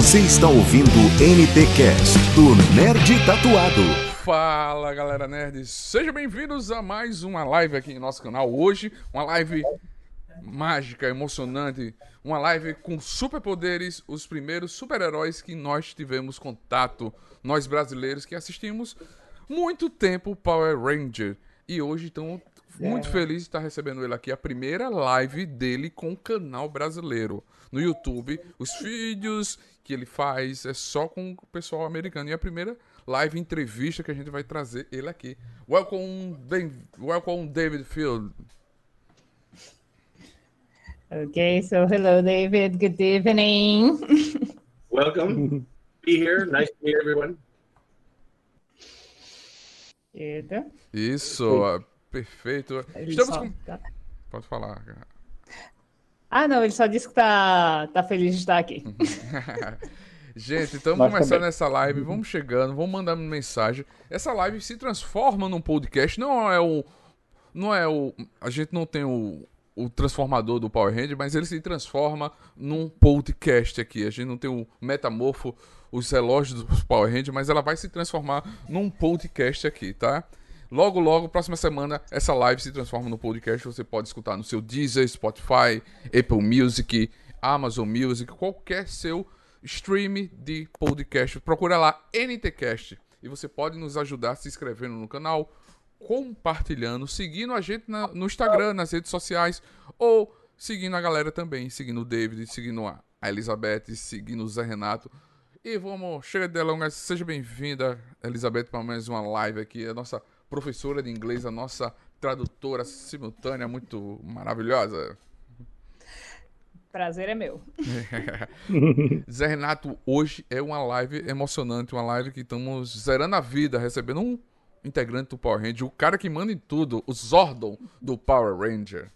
Você está ouvindo o NTcast do Nerd Tatuado. Fala galera nerds, sejam bem-vindos a mais uma live aqui em nosso canal. Hoje, uma live mágica, emocionante, uma live com superpoderes, os primeiros super-heróis que nós tivemos contato, nós brasileiros que assistimos muito tempo Power Ranger. E hoje estamos muito felizes de estar recebendo ele aqui, a primeira live dele com o canal brasileiro no YouTube. Os vídeos que ele faz é só com o pessoal americano. E a primeira live entrevista que a gente vai trazer ele aqui. Welcome, welcome David Field. Okay, so hello, David. Good evening. Welcome. Be here. Nice to meet everyone. Eita. Isso, perfeito. Estamos com... tá- Pode falar. cara. Ah, não, ele só disse que tá, tá feliz de estar aqui. Gente, estamos Nós começando também. essa live, vamos chegando, vamos mandando mensagem. Essa live se transforma num podcast, não é o. Não é o. A gente não tem o, o transformador do Power Hand, mas ele se transforma num podcast aqui. A gente não tem o metamorfo, os relógios do Power Hand, mas ela vai se transformar num podcast aqui, tá? Logo, logo, próxima semana, essa live se transforma no podcast. Você pode escutar no seu Deezer, Spotify, Apple Music, Amazon Music, qualquer seu stream de podcast. Procura lá NTCast. E você pode nos ajudar se inscrevendo no canal, compartilhando, seguindo a gente na- no Instagram, nas redes sociais, ou seguindo a galera também, seguindo o David, seguindo a Elizabeth, seguindo o Zé Renato. E vamos, chega de delongas, seja bem-vinda, Elizabeth, para mais uma live aqui. A nossa professora de inglês, a nossa tradutora simultânea, muito maravilhosa. Prazer é meu. Zé Renato, hoje é uma live emocionante, uma live que estamos zerando a vida, recebendo um integrante do Power Ranger, o cara que manda em tudo, o Zordon do Power Ranger.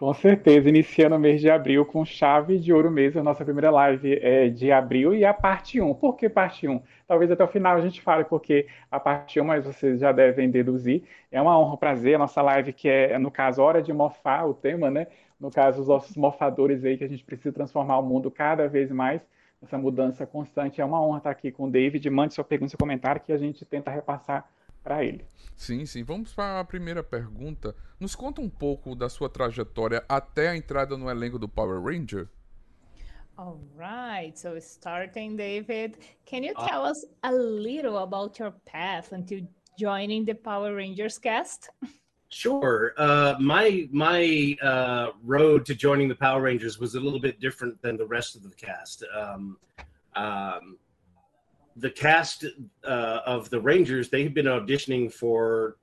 Com certeza, iniciando o mês de abril com chave de ouro mesmo. A nossa primeira live é de abril e a parte 1. Por que parte 1? Talvez até o final a gente fale porque a parte 1, mas vocês já devem deduzir. É uma honra, um prazer. A nossa live que é, no caso, Hora de Mofar, o tema, né? No caso, os nossos mofadores aí, que a gente precisa transformar o mundo cada vez mais. Essa mudança constante. É uma honra estar aqui com o David. Mande sua pergunta, seu comentário, que a gente tenta repassar para ele. Sim, sim. Vamos para a primeira pergunta. Nos conta um pouco da sua trajetória até a entrada no elenco do Power Ranger. All right, so starting, David, can you tell us a little about your path until joining the Power Rangers cast? Sure. Uh, my my uh, road to joining the Power Rangers was a little bit different than the rest of the cast. Um, um, the cast uh, of the Rangers they had been auditioning for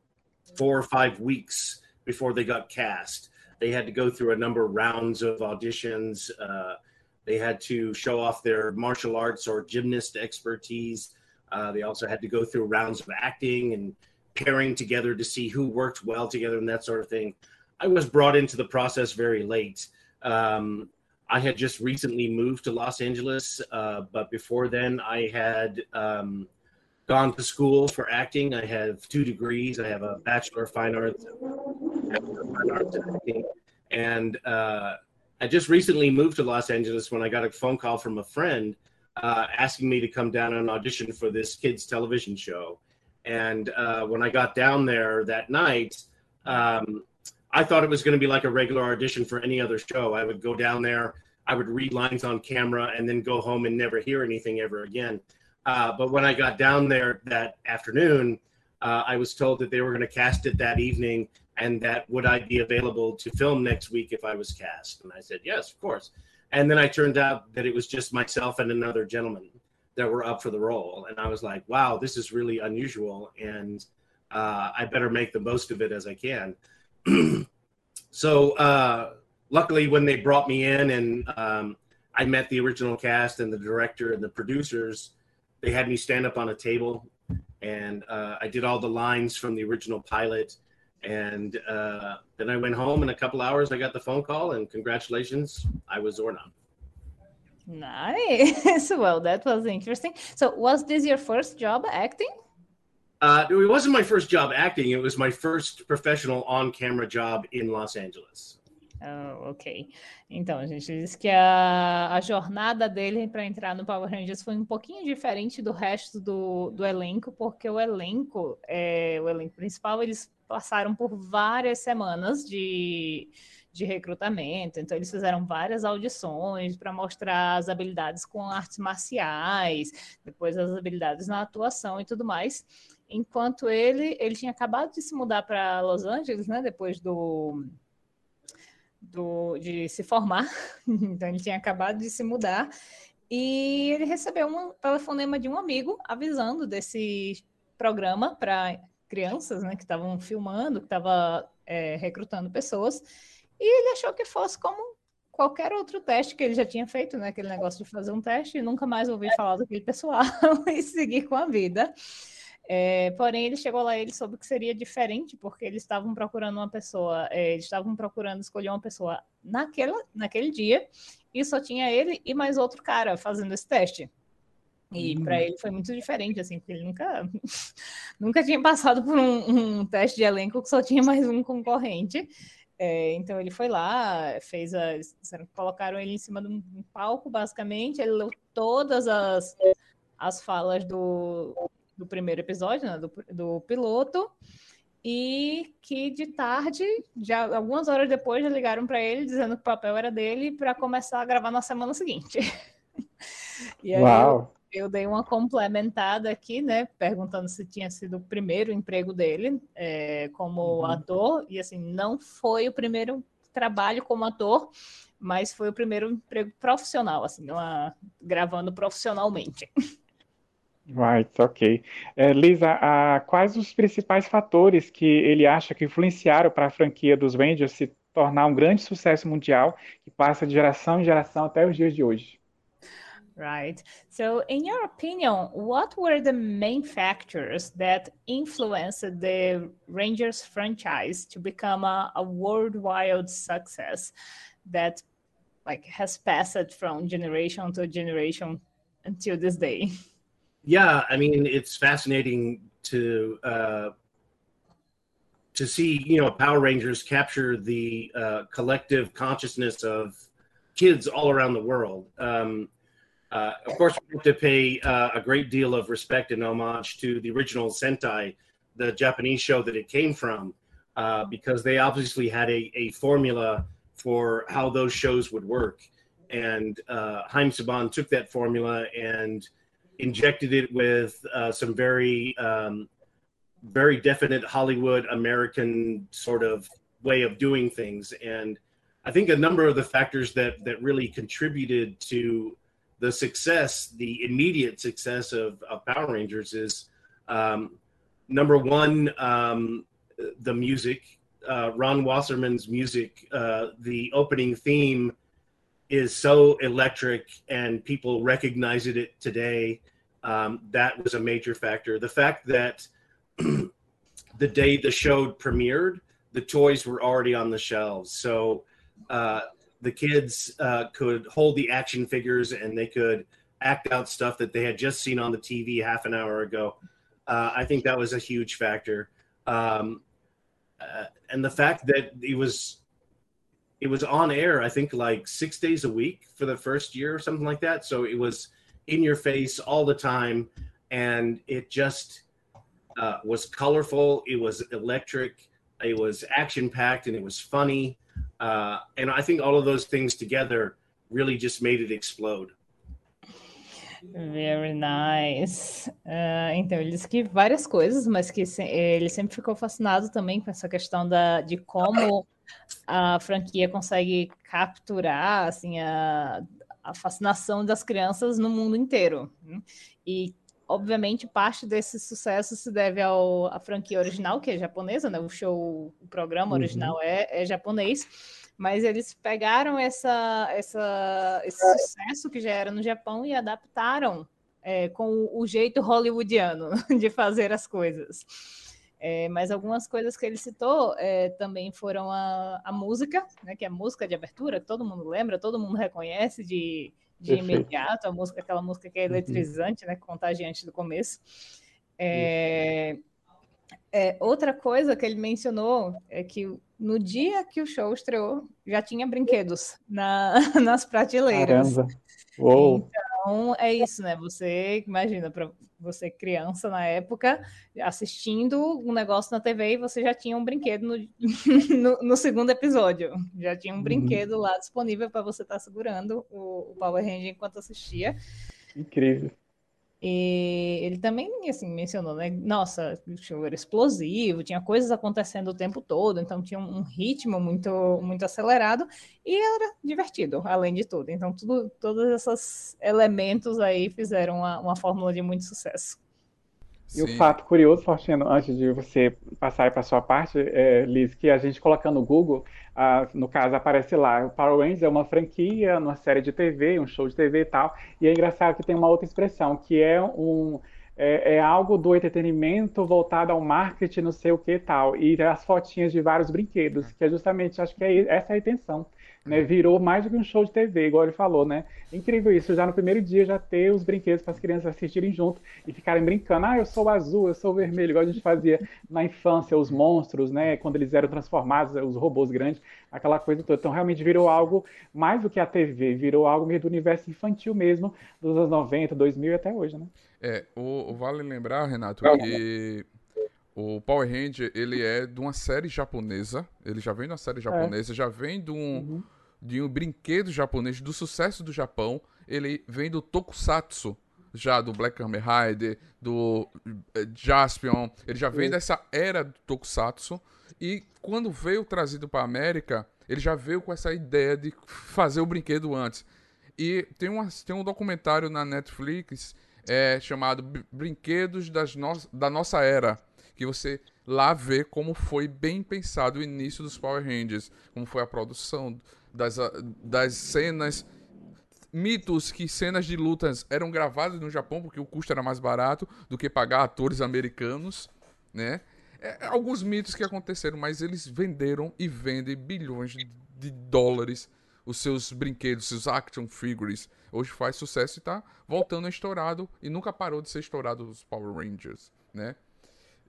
four or five weeks before they got cast. They had to go through a number of rounds of auditions. Uh, they had to show off their martial arts or gymnast expertise. Uh, they also had to go through rounds of acting and pairing together to see who worked well together and that sort of thing. I was brought into the process very late. Um, I had just recently moved to Los Angeles, uh, but before then, I had um, gone to school for acting. I have two degrees. I have a Bachelor of Fine Arts, Bachelor of Fine Arts in acting, and uh, I just recently moved to Los Angeles when I got a phone call from a friend uh, asking me to come down and audition for this kids television show. And uh, when I got down there that night, um, I thought it was going to be like a regular audition for any other show. I would go down there, I would read lines on camera, and then go home and never hear anything ever again. Uh, but when I got down there that afternoon, uh, I was told that they were going to cast it that evening and that would I be available to film next week if I was cast? And I said, yes, of course. And then I turned out that it was just myself and another gentleman that were up for the role. And I was like, wow, this is really unusual. And uh, I better make the most of it as I can. so uh, luckily, when they brought me in and um, I met the original cast and the director and the producers, they had me stand up on a table and uh, I did all the lines from the original pilot. And uh, then I went home in a couple hours. I got the phone call, and congratulations, I was Zorna. Nice. well, that was interesting. So, was this your first job acting? Uh, it wasn't my first job acting. It was my first professional on-camera job in Los Angeles. Oh, ok. Então, a gente disse que a, a jornada dele para entrar no Power Rangers foi um pouquinho diferente do resto do, do elenco, porque o elenco, é, o elenco principal, eles passaram por várias semanas de, de recrutamento. Então, eles fizeram várias audições para mostrar as habilidades com artes marciais, depois as habilidades na atuação e tudo mais. Enquanto ele, ele tinha acabado de se mudar para Los Angeles, né? Depois do do, de se formar, então ele tinha acabado de se mudar, e ele recebeu um telefonema de um amigo avisando desse programa para crianças, né, que estavam filmando, que estava é, recrutando pessoas, e ele achou que fosse como qualquer outro teste que ele já tinha feito, né, aquele negócio de fazer um teste e nunca mais ouvir falar daquele pessoal e seguir com a vida. É, porém, ele chegou lá e ele soube que seria diferente, porque eles estavam procurando uma pessoa, é, eles estavam procurando escolher uma pessoa naquela, naquele dia, e só tinha ele e mais outro cara fazendo esse teste. E hum. para ele foi muito diferente, assim, porque ele nunca, nunca tinha passado por um, um, teste de elenco que só tinha mais um concorrente. É, então ele foi lá, fez. Colocaram ele em cima de um palco, basicamente. Ele leu todas as, as falas do, do primeiro episódio, né, do, do piloto, e que de tarde, já algumas horas depois, já ligaram para ele dizendo que o papel era dele para começar a gravar na semana seguinte. e aí Uau. Eu, eu, dei uma complementada aqui, né, perguntando se tinha sido o primeiro emprego dele é, como uhum. ator, e assim, não foi o primeiro trabalho como ator, mas foi o primeiro emprego profissional, assim, uma, gravando profissionalmente. Right, ok. É, Lisa, ah, quais os principais fatores que ele acha que influenciaram para a franquia dos Rangers se tornar um grande sucesso mundial que passa de geração em geração até os dias de hoje? Right. So, in your opinion, what were the main factors that influenced the Rangers franchise to become a, a worldwide success that like has passed from generation to generation until this day? Yeah, I mean, it's fascinating to uh, to see you know Power Rangers capture the uh, collective consciousness of kids all around the world. Um, uh, of course, we have to pay uh, a great deal of respect and homage to the original Sentai, the Japanese show that it came from, uh, because they obviously had a, a formula for how those shows would work. And uh, Haim Saban took that formula and injected it with uh, some very um, very definite Hollywood American sort of way of doing things, and I think a number of the factors that that really contributed to the success, the immediate success of, of Power Rangers is um, number one, um, the music. Uh, Ron Wasserman's music, uh, the opening theme is so electric and people recognize it today. Um, that was a major factor. The fact that the day the show premiered, the toys were already on the shelves. So uh, the kids uh, could hold the action figures and they could act out stuff that they had just seen on the TV half an hour ago. Uh, I think that was a huge factor. Um, uh, and the fact that it was it was on air i think like six days a week for the first year or something like that. So it was in your face all the time. And it just uh, was colorful. It was electric. It was action packed and it was funny. Uh, and i think all of those things together really just made it explode. Very nice. Uh, então, ele disse que várias coisas, mas que se, ele sempre ficou fascinado também com essa questão da, de como a franquia consegue capturar assim, a, a fascinação das crianças no mundo inteiro. Né? E, obviamente, parte desse sucesso se deve ao, à franquia original, que é japonesa, né? O show, o programa uhum. original é, é japonês, mas eles pegaram essa, essa, esse sucesso que já era no Japão e adaptaram é, com o jeito hollywoodiano de fazer as coisas. É, mas algumas coisas que ele citou é, também foram a, a música, né, que é a música de abertura, que todo mundo lembra, todo mundo reconhece de, de imediato, a música, aquela música que é uhum. eletrizante, uhum. né, contagiante do começo. É, É, outra coisa que ele mencionou é que no dia que o show estreou, já tinha brinquedos na, nas prateleiras. Caramba. Uou. Então, é isso, né? Você imagina, para você criança na época, assistindo um negócio na TV e você já tinha um brinquedo no, no, no segundo episódio. Já tinha um uhum. brinquedo lá disponível para você estar tá segurando o, o Power Ranger enquanto assistia. Incrível. E ele também assim mencionou, né? Nossa, o show era explosivo, tinha coisas acontecendo o tempo todo, então tinha um ritmo muito muito acelerado e era divertido, além de tudo. Então tudo, todos esses elementos aí fizeram uma, uma fórmula de muito sucesso. E o fato curioso, Faustino, antes de você passar para a sua parte, é, Liz, que a gente colocando no Google, no caso aparece lá, o Power Rangers é uma franquia, uma série de TV, um show de TV e tal, e é engraçado que tem uma outra expressão, que é um é, é, algo do entretenimento voltado ao marketing, não sei o que e tal, e as fotinhas de vários brinquedos, que é justamente, acho que é essa a intenção né? Virou mais do que um show de TV, igual ele falou, né? Incrível isso, já no primeiro dia já ter os brinquedos para as crianças assistirem junto e ficarem brincando. Ah, eu sou azul, eu sou vermelho, igual a gente fazia na infância, os monstros, né? Quando eles eram transformados, os robôs grandes, aquela coisa toda. Então realmente virou algo mais do que a TV, virou algo meio do universo infantil mesmo, dos anos 90, 2000 e até hoje, né? É, o, vale lembrar, Renato, que o Power Ranger, ele é de uma série japonesa. Ele já vem de uma série é. japonesa, é. já vem de um, uhum de um brinquedo japonês do sucesso do Japão. Ele vem do Tokusatsu, já do Black Kamen Rider, do eh, Jaspion. Ele já vem dessa era do Tokusatsu. E quando veio trazido para a América, ele já veio com essa ideia de fazer o brinquedo antes. E tem, uma, tem um documentário na Netflix é, chamado Brinquedos das no da Nossa Era, que você lá vê como foi bem pensado o início dos Power Rangers, como foi a produção das, das cenas mitos que cenas de lutas eram gravadas no Japão porque o custo era mais barato do que pagar atores americanos, né? É, alguns mitos que aconteceram, mas eles venderam e vendem bilhões de dólares os seus brinquedos, seus action figures. Hoje faz sucesso e tá voltando estourado e nunca parou de ser estourado os Power Rangers, né?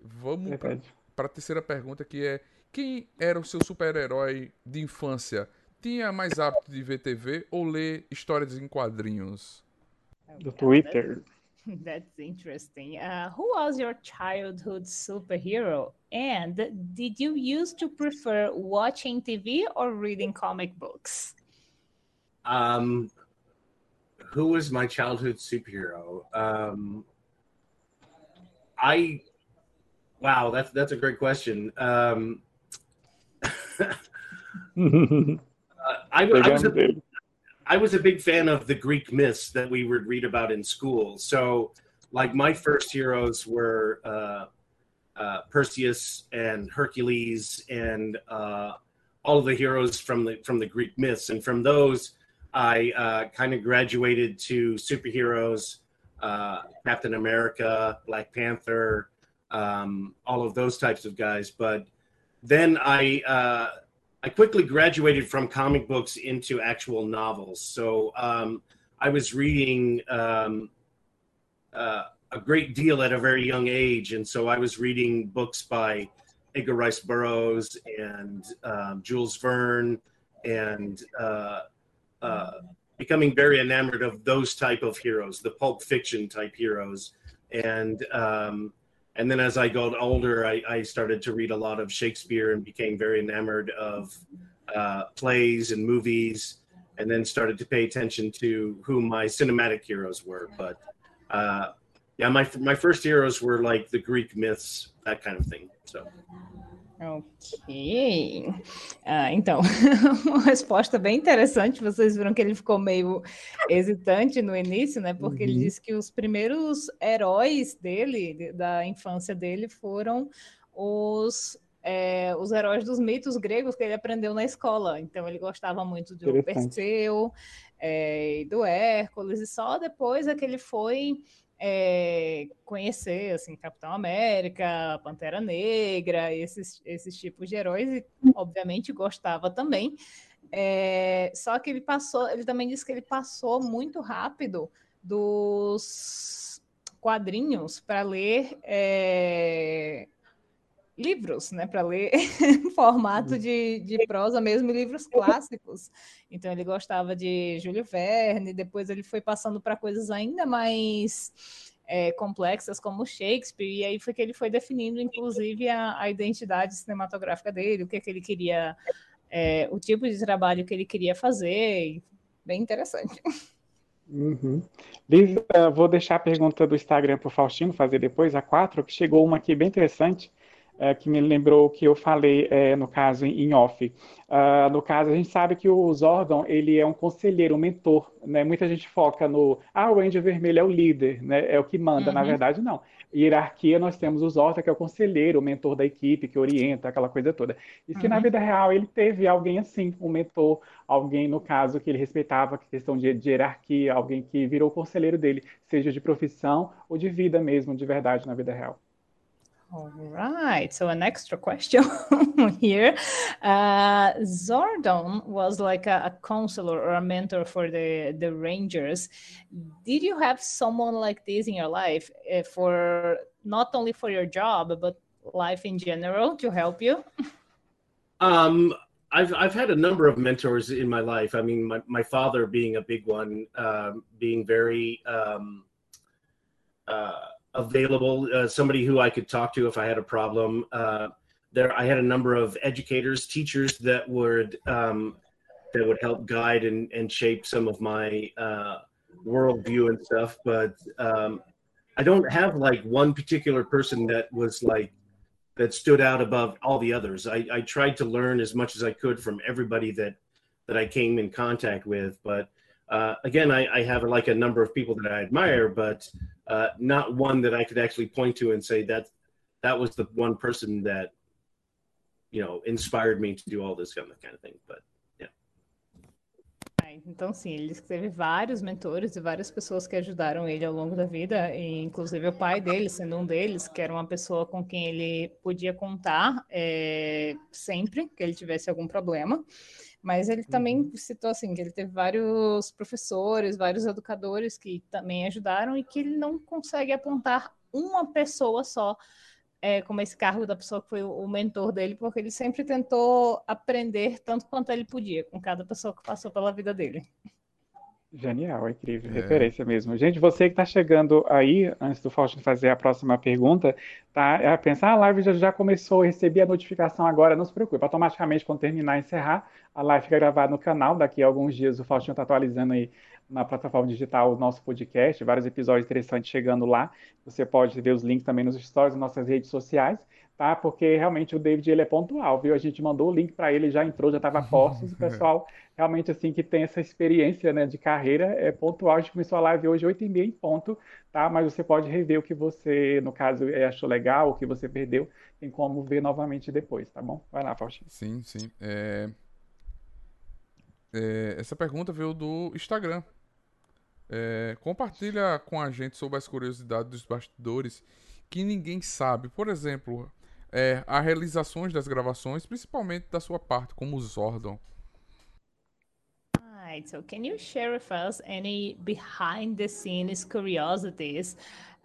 Vamos para a terceira pergunta que é quem era o seu super-herói de infância? tinha mais hábito de ver TV ou ler histórias em quadrinhos? Do Twitter. That's interesting. Uh, who was your childhood superhero? And did you used to prefer watching TV or reading comic books? Um, who was my childhood superhero? Um, I, wow, that's that's a great question. Um, I, I, was a, I was a big fan of the Greek myths that we would read about in school. So, like, my first heroes were uh, uh, Perseus and Hercules and uh, all of the heroes from the from the Greek myths. And from those, I uh, kind of graduated to superheroes, uh, Captain America, Black Panther, um, all of those types of guys. But then I uh, I quickly graduated from comic books into actual novels. So um, I was reading um, uh, a great deal at a very young age, and so I was reading books by Edgar Rice Burroughs and um, Jules Verne, and uh, uh, becoming very enamored of those type of heroes, the pulp fiction type heroes, and um, and then as I got older, I, I, started to read a lot of Shakespeare and became very enamored of uh, plays and movies, and then started to pay attention to who my cinematic heroes were. But uh, yeah, my my first heroes were like the Greek myths, that kind of thing. So. Ok. Ah, então, uma resposta bem interessante. Vocês viram que ele ficou meio hesitante no início, né? Porque uhum. ele disse que os primeiros heróis dele, da infância dele, foram os, é, os heróis dos mitos gregos que ele aprendeu na escola. Então, ele gostava muito do Perseu é, e do Hércules, e só depois é que ele foi é, conhecer assim Capitão América, Pantera Negra, esses, esses tipos de heróis e obviamente gostava também. É, só que ele passou, ele também disse que ele passou muito rápido dos quadrinhos para ler é, livros, né, para ler em formato uhum. de, de prosa mesmo, livros clássicos. Então ele gostava de Júlio Verne, depois ele foi passando para coisas ainda mais é, complexas como Shakespeare, e aí foi que ele foi definindo, inclusive, a, a identidade cinematográfica dele, o que, é que ele queria, é, o tipo de trabalho que ele queria fazer, bem interessante. Uhum. Uh, vou deixar a pergunta do Instagram para o Faustino fazer depois, a quatro, que chegou uma aqui bem interessante é, que me lembrou que eu falei é, no caso em off. Uh, no caso, a gente sabe que o Zordon ele é um conselheiro, um mentor. Né? Muita gente foca no ah, o Ranger Vermelho é o líder, né? é o que manda. Uhum. Na verdade, não. Hierarquia, nós temos o Zordon, que é o conselheiro, o mentor da equipe, que orienta, aquela coisa toda. E se uhum. na vida real ele teve alguém assim, um mentor, alguém, no caso, que ele respeitava, questão de, de hierarquia, alguém que virou conselheiro dele, seja de profissão ou de vida mesmo, de verdade, na vida real. All right. So an extra question here. Uh, Zordon was like a, a, counselor or a mentor for the the Rangers. Did you have someone like this in your life uh, for not only for your job but life in general to help you? Um, I've I've had a number of mentors in my life. I mean, my, my father being a big one, um, being very um, uh, available, uh, somebody who I could talk to if I had a problem. Uh, there, I had a number of educators, teachers that would um, that would help guide and, and shape some of my uh, worldview and stuff. But um, I don't have like one particular person that was like that stood out above all the others. I, I tried to learn as much as I could from everybody that that I came in contact with, but uh, again, I, I, have like a number of people that I admire, but uh, not one that I could actually point to and say that that was the one person that you know inspired me to do all this kind of kind of thing. But yeah. Então, sim, ele teve vários mentores e várias pessoas que ajudaram ele ao longo da vida, e inclusive o pai dele, sendo um deles, que era uma pessoa com quem ele podia contar é, sempre que ele tivesse algum problema. Mas ele também uhum. citou assim que ele teve vários professores, vários educadores que também ajudaram e que ele não consegue apontar uma pessoa só é, como esse cargo da pessoa que foi o mentor dele, porque ele sempre tentou aprender tanto quanto ele podia com cada pessoa que passou pela vida dele. Genial, é incrível, é. referência mesmo. Gente, você que está chegando aí, antes do Faustino fazer a próxima pergunta, tá a pensar, ah, a live já, já começou, recebi a notificação agora, não se preocupe, automaticamente quando terminar e encerrar, a live fica gravada no canal, daqui a alguns dias o Faustino está atualizando aí na plataforma digital o nosso podcast, vários episódios interessantes chegando lá, você pode ver os links também nos stories, nas nossas redes sociais, tá? Porque realmente o David ele é pontual, viu? A gente mandou o link para ele, já entrou, já estava postos, o pessoal realmente assim que tem essa experiência, né, de carreira é pontual. A gente começou a live hoje 8 e meia em ponto, tá? Mas você pode rever o que você, no caso, achou legal, o que você perdeu, tem como ver novamente depois, tá bom? Vai lá, Faustinho. Sim, sim. É... É, essa pergunta veio do Instagram. É, compartilha com a gente sobre as curiosidades dos bastidores que ninguém sabe. Por exemplo, é, as realizações das gravações, principalmente da sua parte, como Zordon. Right. So, can you share with us any behind the scenes curiosities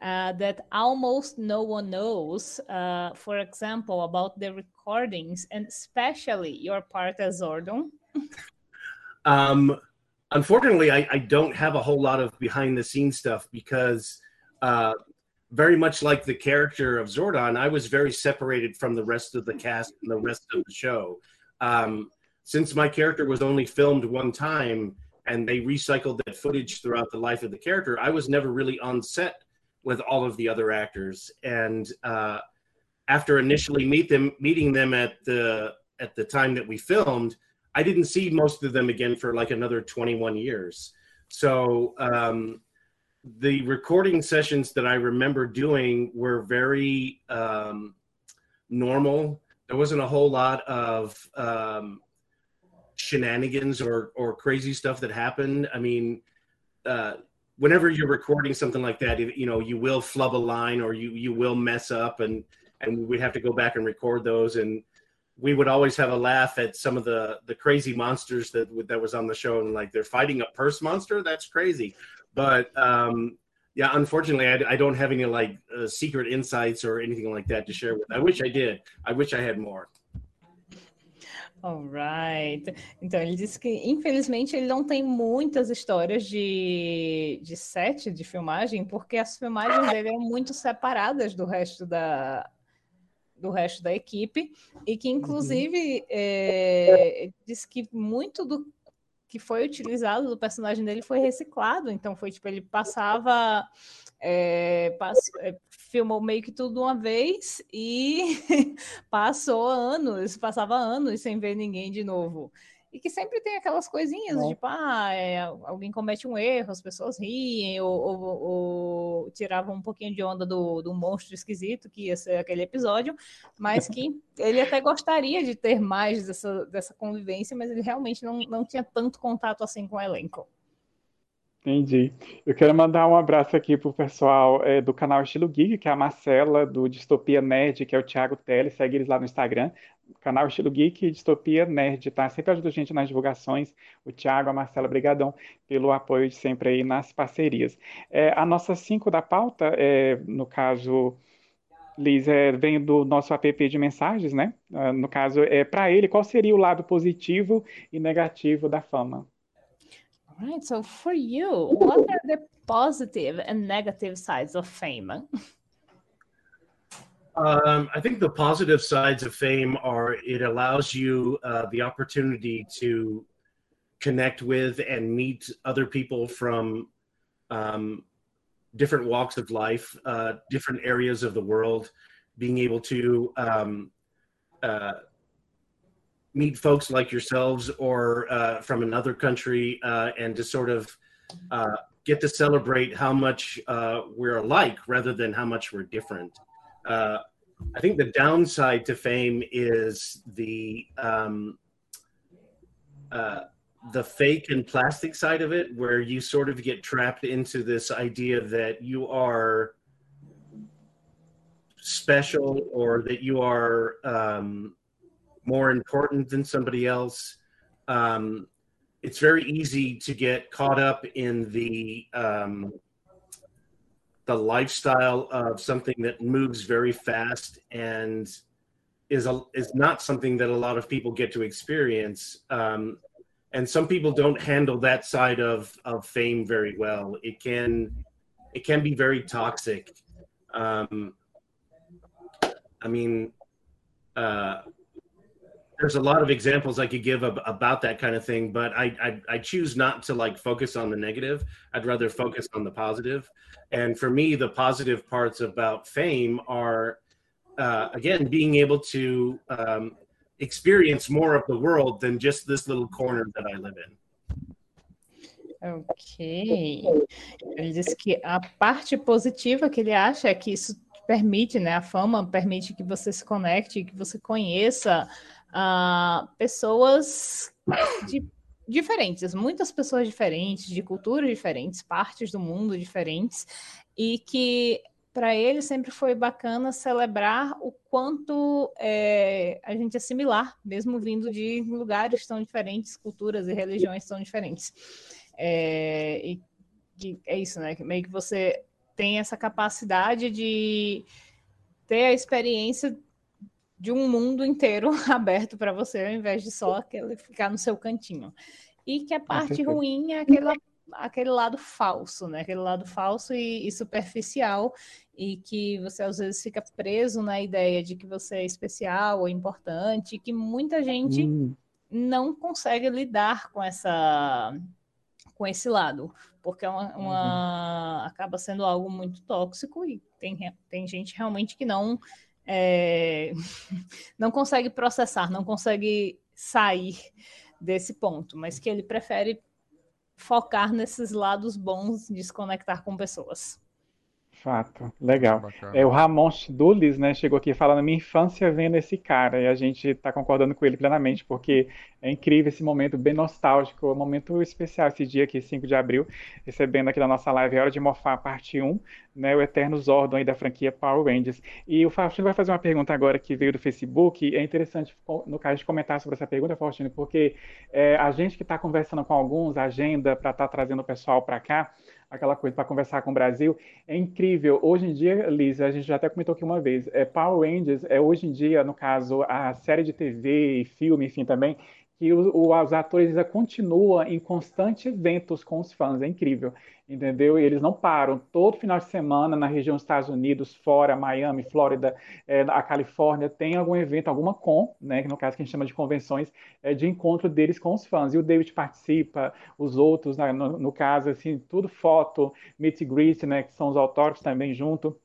uh, that almost no one knows? Uh, for example, about the recordings and especially your part as Zordon. um, unfortunately, I, I, don't have a whole lot of behind the scenes stuff because uh, very much like the character of Zordon, I was very separated from the rest of the cast and the rest of the show. Um, since my character was only filmed one time and they recycled that footage throughout the life of the character, I was never really on set with all of the other actors. And uh, after initially meet them, meeting them at the at the time that we filmed, I didn't see most of them again for like another 21 years. So um, the recording sessions that I remember doing were very um, normal. There wasn't a whole lot of um, shenanigans or or crazy stuff that happened. I mean, uh, whenever you're recording something like that, you know, you will flub a line or you you will mess up, and and we have to go back and record those. And we would always have a laugh at some of the the crazy monsters that that was on the show, and like they're fighting a purse monster. That's crazy but um, yeah, unfortunately, I, I don't have any like uh, secret insights or anything like that to share with. I wish I did. I wish I had more. Alright. Então ele disse que infelizmente ele não tem muitas histórias de, de set de filmagem, porque as filmagens dele eram muito separadas do resto da, do resto da equipe, e que inclusive uhum. é, disse que muito do que foi utilizado do personagem dele foi reciclado, então foi tipo, ele passava é, passou, é, filmou meio que tudo uma vez e passou anos, passava anos sem ver ninguém de novo. E que sempre tem aquelas coisinhas, é. tipo, ah, é, alguém comete um erro, as pessoas riem, ou, ou, ou tiravam um pouquinho de onda do, do monstro esquisito, que ia ser aquele episódio, mas que ele até gostaria de ter mais dessa, dessa convivência, mas ele realmente não, não tinha tanto contato assim com o elenco. Entendi. Eu quero mandar um abraço aqui pro pessoal é, do canal Estilo Geek, que é a Marcela, do Distopia Nerd, que é o Thiago Teles, segue eles lá no Instagram. Canal Estilo Geek Distopia Nerd, tá? Sempre ajuda a gente nas divulgações. O Thiago, a Marcela, brigadão pelo apoio de sempre aí nas parcerias. É, a nossa 5 da pauta, é, no caso, Liz, é, vem do nosso app de mensagens, né? Uh, no caso, é para ele, qual seria o lado positivo e negativo da fama? right. So for you, what are the positive and negative sides of fame? Um, I think the positive sides of fame are it allows you uh, the opportunity to connect with and meet other people from um, different walks of life, uh, different areas of the world, being able to um, uh, meet folks like yourselves or uh, from another country uh, and to sort of uh, get to celebrate how much we're alike rather than how much we're different. Uh, I think the downside to fame is the um, uh, the fake and plastic side of it, where you sort of get trapped into this idea that you are special or that you are um, more important than somebody else. Um, it's very easy to get caught up in the um, the lifestyle of something that moves very fast and is a, is not something that a lot of people get to experience. Um, and some people don't handle that side of of fame very well. It can it can be very toxic. Um, I mean, uh, there's a lot of examples I could give ab- about that kind of thing, but I, I, I choose not to like focus on the negative. I'd rather focus on the positive. And for me, the positive parts about fame are uh, again being able to um, experience more of the world than just this little corner that I live in. Ok. Ele disse que a parte positiva que ele acha é que isso permite, né? A fama permite que você se conecte, que você conheça uh, pessoas de, diferentes, muitas pessoas diferentes, de culturas diferentes, partes do mundo diferentes, e que para ele sempre foi bacana celebrar o quanto é, a gente é similar, mesmo vindo de lugares tão diferentes, culturas e religiões tão diferentes. É, e, e é isso, né? Meio que você tem essa capacidade de ter a experiência de um mundo inteiro aberto para você, ao invés de só aquele ficar no seu cantinho. E que a parte ruim é aquele, aquele lado falso, né? Aquele lado falso e, e, superficial, e que você às vezes fica preso na ideia de que você é especial ou importante, e que muita gente hum. não consegue lidar com essa com esse lado, porque é uma, uma uhum. acaba sendo algo muito tóxico e tem, tem gente realmente que não é, não consegue processar, não consegue sair desse ponto, mas que ele prefere focar nesses lados bons de se conectar com pessoas. Fato, legal. É, o Ramon Dulis, né, chegou aqui falando minha infância vendo esse cara, e a gente está concordando com ele plenamente, porque é incrível esse momento bem nostálgico, um momento especial esse dia aqui, 5 de abril, recebendo aqui na nossa live Hora de Morfar, parte 1, né, o Eterno Zordon aí da franquia Power Rangers. E o Faustino vai fazer uma pergunta agora que veio do Facebook, é interessante, no caso, de comentar sobre essa pergunta, Faustino, porque é, a gente que está conversando com alguns, agenda para estar tá trazendo o pessoal para cá, aquela coisa para conversar com o Brasil. É incrível. Hoje em dia, Lisa, a gente já até comentou aqui uma vez, é, Power Rangers é hoje em dia, no caso, a série de TV e filme, enfim, também, que o, os atores continuam em constantes eventos com os fãs, é incrível, entendeu? E eles não param. Todo final de semana, na região dos Estados Unidos, fora, Miami, Flórida, é, a Califórnia, tem algum evento, alguma com, né, que no caso que a gente chama de convenções, é, de encontro deles com os fãs. E o David participa, os outros, né, no, no, caso, assim, tudo foto, meet and greet, né, que são os autógrafos também junto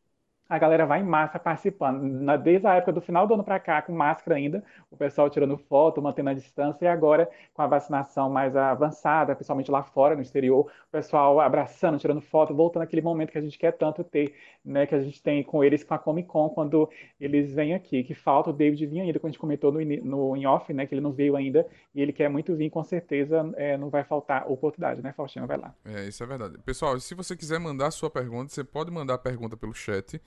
a galera vai em massa participando. Na, desde a época do final do ano para cá, com máscara ainda, o pessoal tirando foto, mantendo a distância, e agora com a vacinação mais avançada, principalmente lá fora, no exterior, o pessoal abraçando, tirando foto, voltando àquele momento que a gente quer tanto ter, né, que a gente tem com eles com a Comic Con, quando eles vêm aqui. Que falta o David vir ainda, como a gente comentou no, no in off, né, que ele não veio ainda, e ele quer muito vir, com certeza é, não vai faltar oportunidade, né, Faustino? Vai lá. É, isso é verdade. Pessoal, se você quiser mandar sua pergunta, você pode mandar a pergunta pelo chat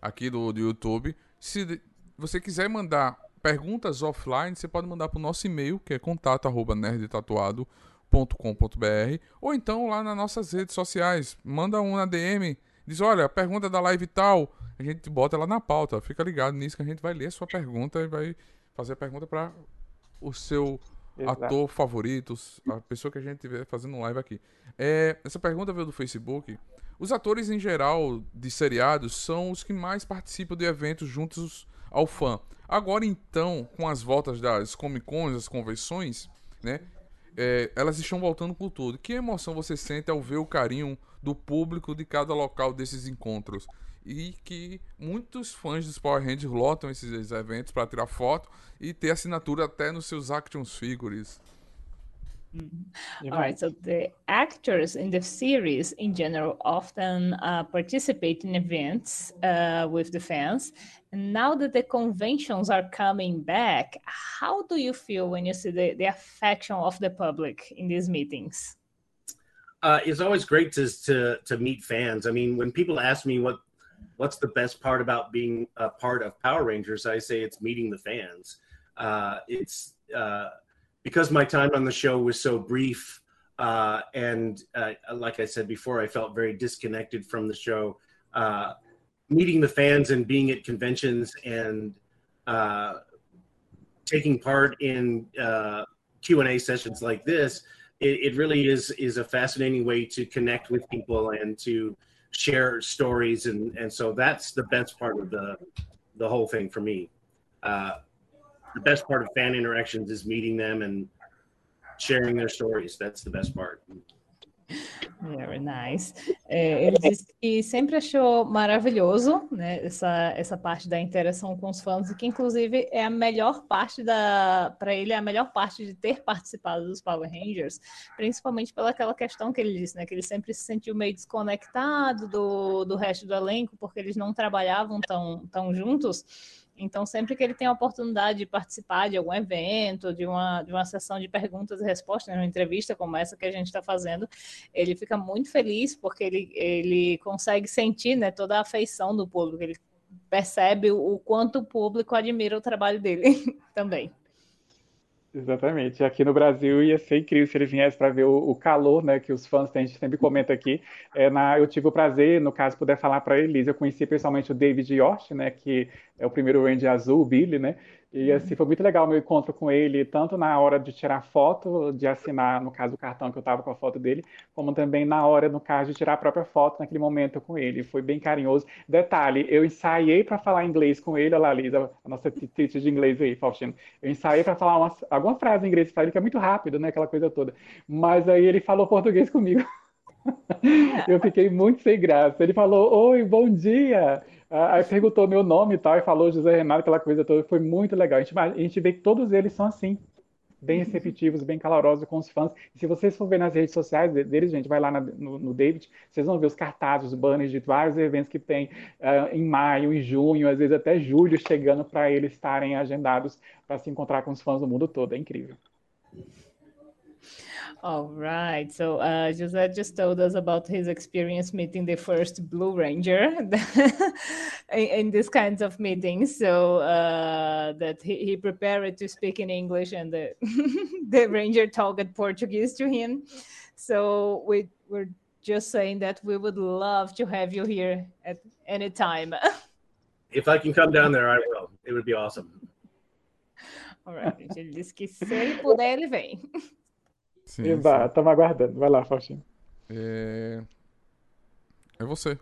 aqui do, do YouTube. Se você quiser mandar perguntas offline, você pode mandar para o nosso e-mail, que é contato@nerdtatuado.com.br, ou então lá nas nossas redes sociais, manda um na DM, diz: "Olha, pergunta da live tal", a gente bota ela na pauta. Fica ligado nisso que a gente vai ler a sua pergunta e vai fazer a pergunta para o seu Exato. ator favorito, a pessoa que a gente estiver fazendo live aqui. É, essa pergunta veio do Facebook. Os atores em geral de seriados são os que mais participam de eventos juntos ao fã. Agora então, com as voltas das Comic Cons, das convenções, né? É, elas estão voltando por tudo. Que emoção você sente ao ver o carinho do público de cada local desses encontros? E que muitos fãs dos Power Rangers lotam esses eventos para tirar foto e ter assinatura até nos seus action figures. Mm-hmm. All right. So the actors in the series, in general, often uh, participate in events uh, with the fans. And now that the conventions are coming back, how do you feel when you see the, the affection of the public in these meetings? Uh, it's always great to, to to meet fans. I mean, when people ask me what what's the best part about being a part of Power Rangers, I say it's meeting the fans. Uh, it's uh, because my time on the show was so brief uh, and uh, like I said before, I felt very disconnected from the show. Uh, meeting the fans and being at conventions and uh, taking part in uh, Q and A sessions like this, it, it, really is is a fascinating way to connect with people and to share stories and and so that's the best part of the the whole thing for me. The best part of fan interactions is meeting them and sharing their stories. That's the best part. Very nice. É, ele disse que sempre achou maravilhoso né, essa, essa parte da interação com os fãs, e que inclusive é a melhor parte da. Para ele, é a melhor parte de ter participado dos Power Rangers, principalmente pelaquela questão que ele disse, né? Que ele sempre se sentiu meio desconectado do, do resto do elenco, porque eles não trabalhavam tão, tão juntos. Então, sempre que ele tem a oportunidade de participar de algum evento, de uma, de uma sessão de perguntas e respostas, né, uma entrevista como essa que a gente está fazendo, ele fica muito feliz porque ele, ele consegue sentir né, toda a afeição do público, ele percebe o quanto o público admira o trabalho dele também. Exatamente. Aqui no Brasil ia ser incrível se ele viesse para ver o, o, calor, né, que os fãs têm, a gente sempre comenta aqui. É, na, eu tive o prazer, no caso, poder falar para eles. Eu conheci pessoalmente o David York, né, que é o primeiro Ranger azul, o Billy, né? E assim, foi muito legal o meu encontro com ele, tanto na hora de tirar foto, de assinar, no caso, o cartão que eu estava com a foto dele, como também na hora, no caso, de tirar a própria foto naquele momento com ele. Foi bem carinhoso. Detalhe, eu ensaiei para falar inglês com ele, olha lá, Lisa, a nossa teacher de inglês aí, Faustino. Eu ensaiei para falar uma, alguma frase em inglês para ele, que é muito rápido, né, aquela coisa toda. Mas aí ele falou português comigo. eu fiquei muito sem graça. Ele falou: Oi, bom dia. Aí perguntou meu nome e tal, e falou José Renato, aquela coisa toda. Foi muito legal. A gente, a gente vê que todos eles são assim, bem receptivos, bem calorosos com os fãs. E se vocês for ver nas redes sociais deles, gente, vai lá na, no, no, David, vocês vão ver os cartazes, os banners de vários eventos que tem uh, em maio, em junho, às vezes até julho, chegando para eles estarem agendados para se encontrar com os fãs do mundo todo. É incrível. All right. So uh, Jose just told us about his experience meeting the first Blue Ranger in, these kinds of meetings. So uh, that he, he, prepared to speak in English and the, the Ranger talked Portuguese to him. So we, we're just saying that we would love to have you here at any time. If I can come down there, I will. It would be awesome. Alright, ele disse que se ele puder, ele vem. Sim, Eba, estamos aguardando. Vai lá, Faustino. É... é você.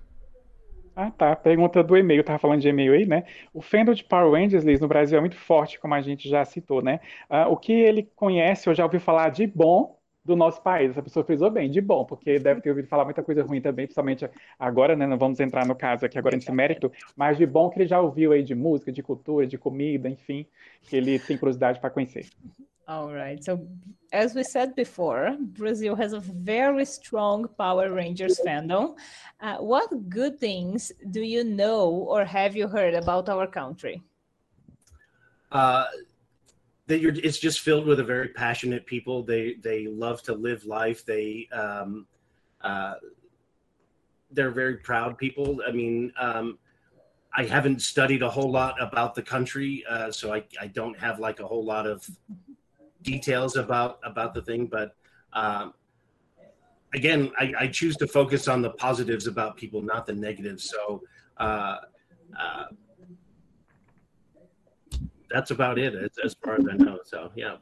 Ah, tá. Pergunta do e-mail, tava falando de e-mail aí, né? O fandom de Power Rangers, Liz, no Brasil é muito forte, como a gente já citou, né? Ah, o que ele conhece ou já ouviu falar de bom do nosso país? Essa pessoa frisou bem, de bom, porque deve ter ouvido falar muita coisa ruim também, principalmente agora, né? Não vamos entrar no caso aqui agora nesse mérito, mas de bom que ele já ouviu aí de música, de cultura, de comida, enfim, que ele tem curiosidade para conhecer. All right. So, as we said before, Brazil has a very strong Power Rangers fandom. Uh, what good things do you know or have you heard about our country? Uh, that you're, it's just filled with a very passionate people. They they love to live life. They um, uh, they're very proud people. I mean, um, I haven't studied a whole lot about the country, uh, so I, I don't have like a whole lot of details about about the thing. But um, again, I, I choose to focus on the positives about people, not the negatives. So. Uh, uh, that's about it as, as far as I know. So yeah.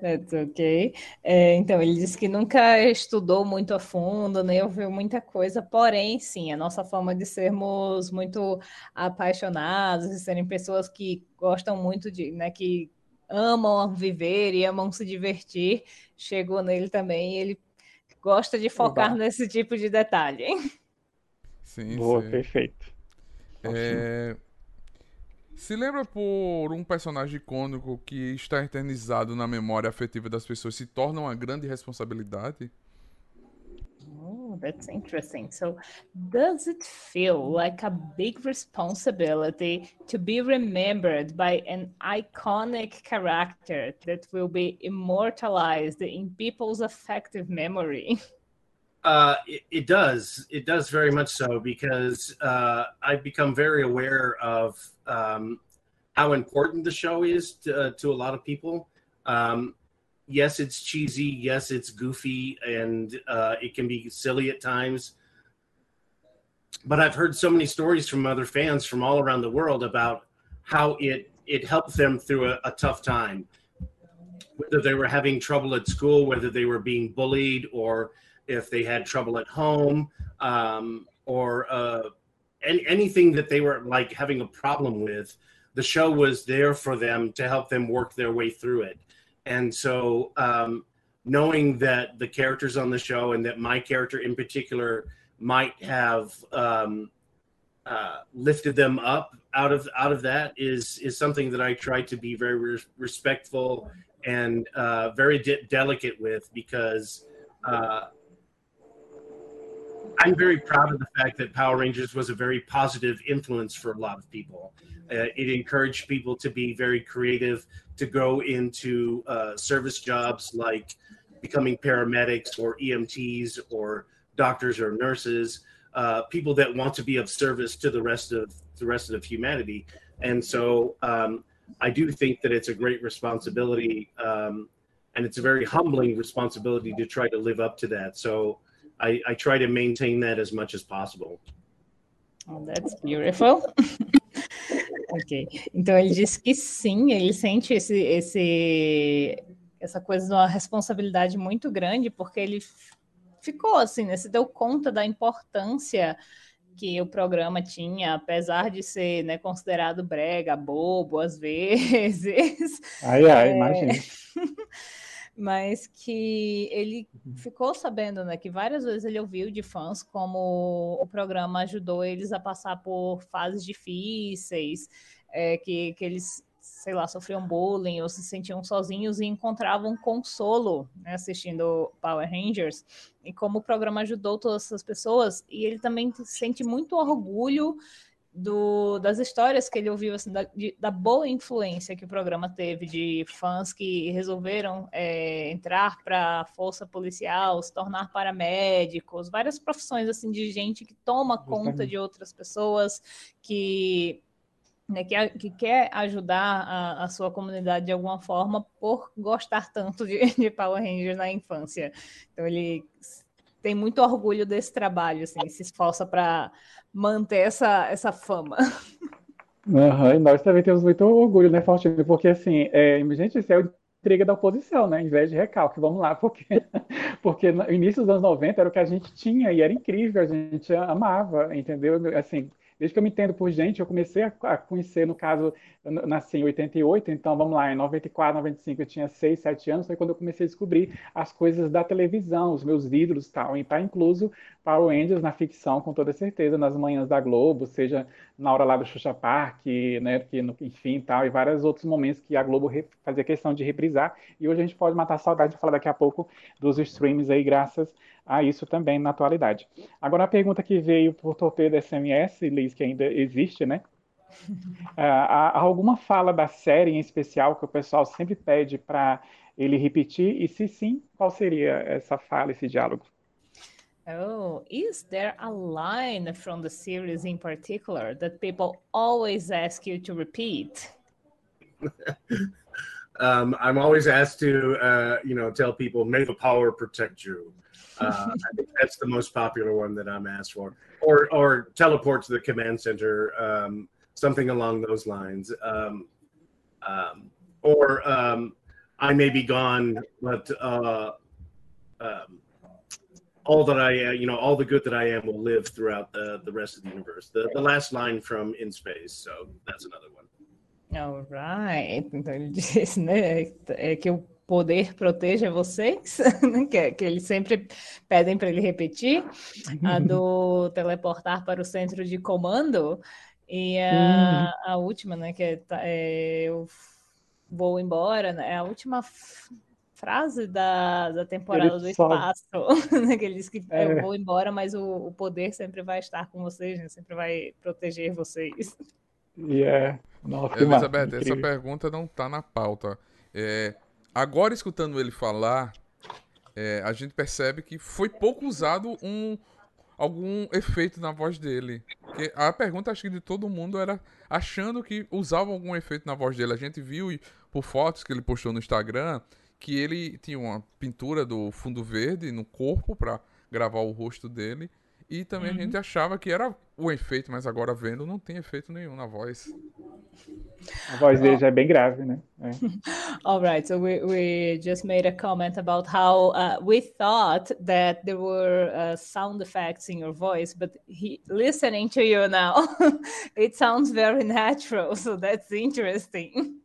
That's okay. É, então, ele disse que nunca estudou muito a fundo, nem ouviu muita coisa, porém, sim, a nossa forma de sermos muito apaixonados, de serem pessoas que gostam muito de, né, que amam viver e amam se divertir, chegou nele também, e ele gosta de focar Oba. nesse tipo de detalhe. Sim, Boa, sim. perfeito. É... Se lembra por um personagem icônico que está eternizado na memória afetiva das pessoas se torna uma grande responsabilidade? That's interesting. So, does it feel like a big responsibility to be remembered by an iconic character that will be immortalized in people's affective memory? Uh, it, it does. It does very much so because uh, I've become very aware of um, how important the show is to, uh, to a lot of people. Um, yes, it's cheesy. Yes, it's goofy, and uh, it can be silly at times. But I've heard so many stories from other fans from all around the world about how it it helped them through a, a tough time, whether they were having trouble at school, whether they were being bullied, or if they had trouble at home, um, or uh, any, anything that they were like having a problem with. The show was there for them to help them work their way through it. And so, um, knowing that the characters on the show and that my character in particular might have um, uh, lifted them up out of out of that is is something that I try to be very res- respectful and uh, very de- delicate with because uh, I'm very proud of the fact that Power Rangers was a very positive influence for a lot of people. Uh, it encouraged people to be very creative, to go into uh, service jobs like becoming paramedics or EMTs or doctors or nurses, uh, people that want to be of service to the rest of the rest of humanity. And so um, I do think that it's a great responsibility, um, and it's a very humbling responsibility to try to live up to that. So I, I try to maintain that as much as possible. Oh, that's beautiful. ok. Então ele disse que sim, ele sente esse, esse, essa coisa de uma responsabilidade muito grande, porque ele ficou assim, né? Se deu conta da importância que o programa tinha, apesar de ser né, considerado brega, bobo às vezes. Ai, ai, É. imagina. mas que ele ficou sabendo, né, que várias vezes ele ouviu de fãs como o programa ajudou eles a passar por fases difíceis, é, que, que eles, sei lá, sofriam bullying ou se sentiam sozinhos e encontravam consolo né, assistindo Power Rangers, e como o programa ajudou todas essas pessoas, e ele também sente muito orgulho do, das histórias que ele ouviu, assim, da, de- da boa influência que o programa teve de fãs que resolveram é, entrar para a força policial, se tornar paramédicos, várias profissões assim de gente que toma conta de outras pessoas, que, né, que, que quer ajudar a, a sua comunidade de alguma forma por gostar tanto de, de Power Rangers na infância. Então ele tem muito orgulho desse trabalho, assim, se esforça para manter essa, essa fama. Uhum, e nós também temos muito orgulho, né, Faustino? Porque, assim, é, gente, isso é o intriga da oposição, né? Em vez de recalque, vamos lá, porque, porque no início dos anos 90 era o que a gente tinha e era incrível, a gente amava, entendeu? Assim, desde que eu me entendo por gente, eu comecei a, a conhecer, no caso, eu nasci em 88, então vamos lá, em 94, 95 eu tinha 6, 7 anos, foi quando eu comecei a descobrir as coisas da televisão, os meus ídolos e tal, e tá incluso Power Rangers na ficção, com toda certeza, nas manhãs da Globo, seja na hora lá do Xuxa Park, né, que, enfim, tal, e vários outros momentos que a Globo fazia questão de reprisar, e hoje a gente pode matar a saudade de falar daqui a pouco dos streams aí, graças a isso também na atualidade. Agora, a pergunta que veio por torpedo SMS, Liz, que ainda existe, né, há alguma fala da série em especial que o pessoal sempre pede para ele repetir? E se sim, qual seria essa fala, esse diálogo? Oh, is there a line from the series in particular that people always ask you to repeat? um, I'm always asked to, uh, you know, tell people, "May the power protect you." Uh, I think that's the most popular one that I'm asked for, or or teleport to the command center. Um, something along those lines. Um, um, or um, I may be gone, but uh, um, all that I, uh, you know, all the good that I am will live throughout the, the rest of the universe. The, the last line from In Space, so that's another one. All right. Então ele diz, né, é que o poder proteja vocês, que, que eles sempre pedem para ele repetir, a do teleportar para o centro de comando. E a, hum. a última, né, que é, é, eu vou embora, né, é a última frase da, da temporada do espaço, né, que ele diz que é. eu vou embora, mas o, o, poder sempre vai estar com vocês, né, sempre vai proteger vocês. Yeah. Nossa, Elizabeth, essa pergunta não está na pauta. É, agora, escutando ele falar, é, a gente percebe que foi pouco usado um, algum efeito na voz dele. Porque a pergunta, acho que de todo mundo era achando que usava algum efeito na voz dele. A gente viu por fotos que ele postou no Instagram que ele tinha uma pintura do fundo verde no corpo para gravar o rosto dele. E também uhum. a gente achava que era o efeito, mas agora vendo não tem efeito nenhum na voz. A voz dele já é bem grave, né? É. All right, so we, we just made a comment about how uh, we thought that there were uh, sound effects in your voice, but he, listening to you now, it sounds very natural, so that's interesting.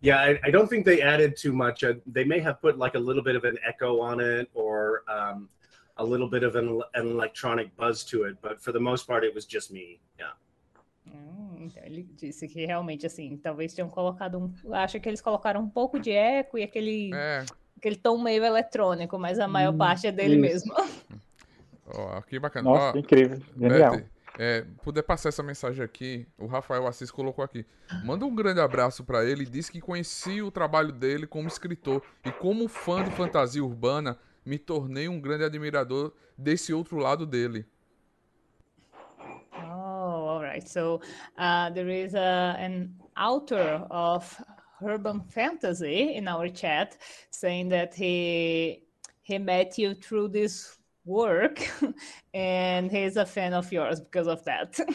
Yeah, I, I don't think they added too much. Uh, they may have put like a little bit of an echo on it or um, a little bit of an, an electronic buzz to it, but for the most part, it was just me. Yeah. Hum, então ele disse que realmente assim, talvez tenham colocado um. Acho que eles colocaram um pouco de eco e aquele, é. aquele tom meio eletrônico, mas a maior hum, parte é dele isso. mesmo. Oh, que bacana. Nossa, oh, incrível. Genial. Beth, é, puder passar essa mensagem aqui, o Rafael Assis colocou aqui. Manda um grande abraço para ele. Diz que conheci o trabalho dele como escritor e como fã de fantasia urbana me tornei um grande admirador desse outro lado dele. Oh, all right. So uh, there is a, an author of urban fantasy in our chat saying that he he met you through this work and he's a fan of yours because of that.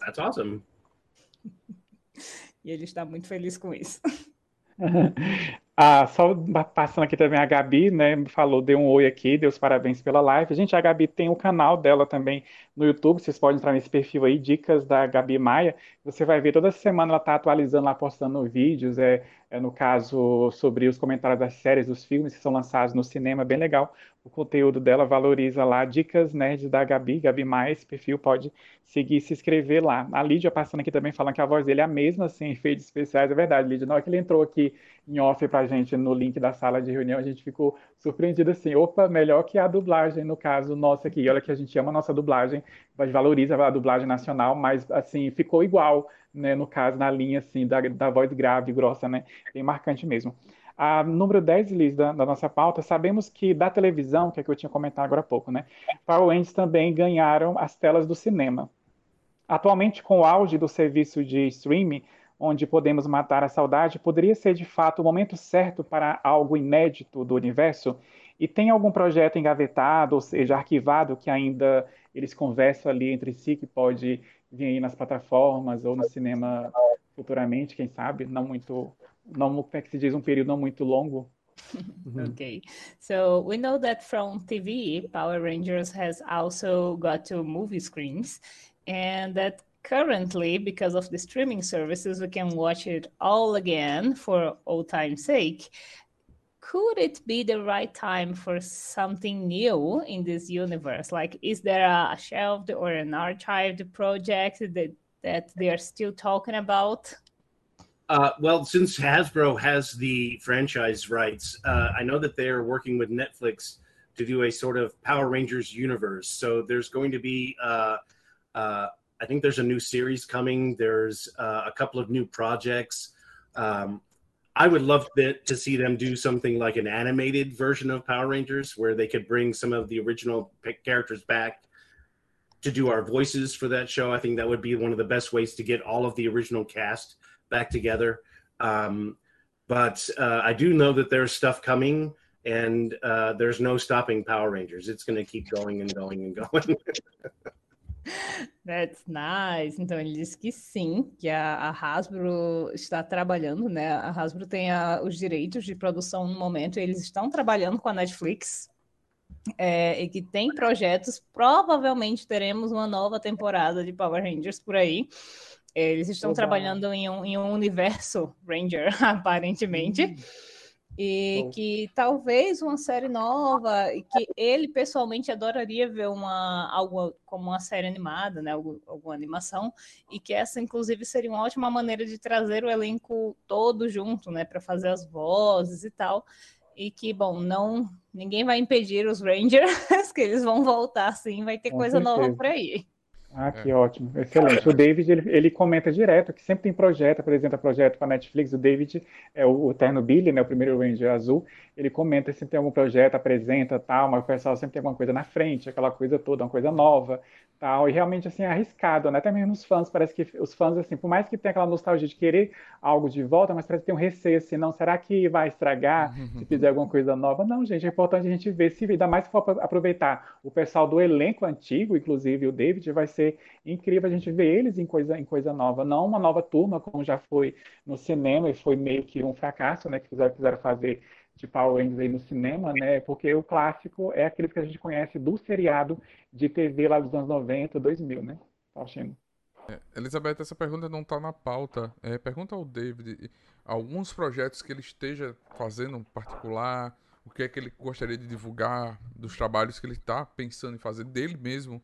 That's awesome. e ele está muito feliz com isso. Ah, só passando aqui também a Gabi, né, falou, deu um oi aqui, deu os parabéns pela live. Gente, a Gabi tem o canal dela também no YouTube, vocês podem entrar nesse perfil aí, Dicas da Gabi Maia. Você vai ver toda semana ela tá atualizando lá, postando vídeos, é, é no caso sobre os comentários das séries, dos filmes que são lançados no cinema, bem legal. O conteúdo dela valoriza lá Dicas Nerds da Gabi, Gabi Maia, esse perfil pode seguir se inscrever lá. A Lídia passando aqui também falando que a voz dele é a mesma, sem efeitos especiais, é verdade, Lídia. Na hora que ele entrou aqui em off pra gente no link da sala de reunião, a gente ficou surpreendido assim, opa, melhor que a dublagem, no caso nossa aqui. Olha que a gente ama a nossa dublagem, valoriza a dublagem nacional, mas assim, ficou igual, né, no caso, na linha assim, da, da voz grave, grossa, né? Bem marcante mesmo. A número 10, Liz, da, da, nossa pauta, sabemos que da televisão, que é que eu tinha comentado agora há pouco, né? Power Rangers também ganharam as telas do cinema. Atualmente, com o auge do serviço de streaming, onde podemos matar a saudade, poderia ser de fato o momento certo para algo inédito do universo? E tem algum projeto engavetado, ou seja, arquivado, que ainda eles conversam ali entre si, que pode vir aí nas plataformas ou no cinema futuramente, quem sabe? Não muito, não, como é que se diz, um período não muito longo. okay, so we know that from TV, Power Rangers has also got to movie screens, and that currently, because of the streaming services, we can watch it all again for old time's sake. Could it be the right time for something new in this universe? Like, is there a shelved or an archived project that, that they are still talking about? Uh, well, since Hasbro has the franchise rights, uh, I know that they're working with Netflix to do a sort of Power Rangers universe. So there's going to be, uh, uh I think there's a new series coming. There's uh, a couple of new projects. Um, I would love to, to see them do something like an animated version of Power Rangers where they could bring some of the original characters back to do our voices for that show. I think that would be one of the best ways to get all of the original cast back together. Um, but uh, I do know that there's stuff coming, and uh, there's no stopping Power Rangers. It's going to keep going and going and going. That's nice. Então ele disse que sim, que a, a Hasbro está trabalhando, né? A Hasbro tem a, os direitos de produção no momento, eles estão trabalhando com a Netflix. É, e que tem projetos, provavelmente teremos uma nova temporada de Power Rangers por aí. Eles estão Oba. trabalhando em um, em um, universo Ranger, aparentemente. Hum. E Bom. que talvez uma série nova, e que ele pessoalmente adoraria ver uma algo como uma série animada, né? Algo, alguma animação, e que essa, inclusive, seria uma ótima maneira de trazer o elenco todo junto, né? Para fazer as vozes e tal. E que, bom, não ninguém vai impedir os Rangers, que eles vão voltar sim, vai ter Com coisa certeza. nova por aí. Ah, que é. ótimo, excelente. O David, ele, ele, comenta direto que sempre tem projeto, apresenta projeto para Netflix. O David é o, o Terno Billy, né, o primeiro Ranger azul. Ele comenta se tem algum projeto, apresenta tal, mas o pessoal sempre tem alguma coisa na frente, aquela coisa toda, uma coisa nova tal, e realmente, assim, é arriscado, né? Até mesmo os fãs, parece que os fãs, assim, por mais que tenha aquela nostalgia de querer algo de volta, mas parece que tem um receio, assim, não, será que vai estragar se fizer alguma coisa nova? Não, gente, é importante a gente ver, se ainda mais se for aproveitar o pessoal do elenco antigo, inclusive o David, vai ser incrível a gente ver eles em coisa, em coisa nova, não uma nova turma, como já foi no cinema, e foi meio que um fracasso, né, que fizeram, quiseram fazer de Power Rangers aí no cinema, né? Porque o clássico é aquele que a gente conhece do seriado de TV lá dos anos 90, 2000, né? Tá achando? É, Elizabeth, essa pergunta não está na pauta. É, pergunta ao David alguns projetos que ele esteja fazendo particular, o que é que ele gostaria de divulgar dos trabalhos que ele está pensando em fazer dele mesmo.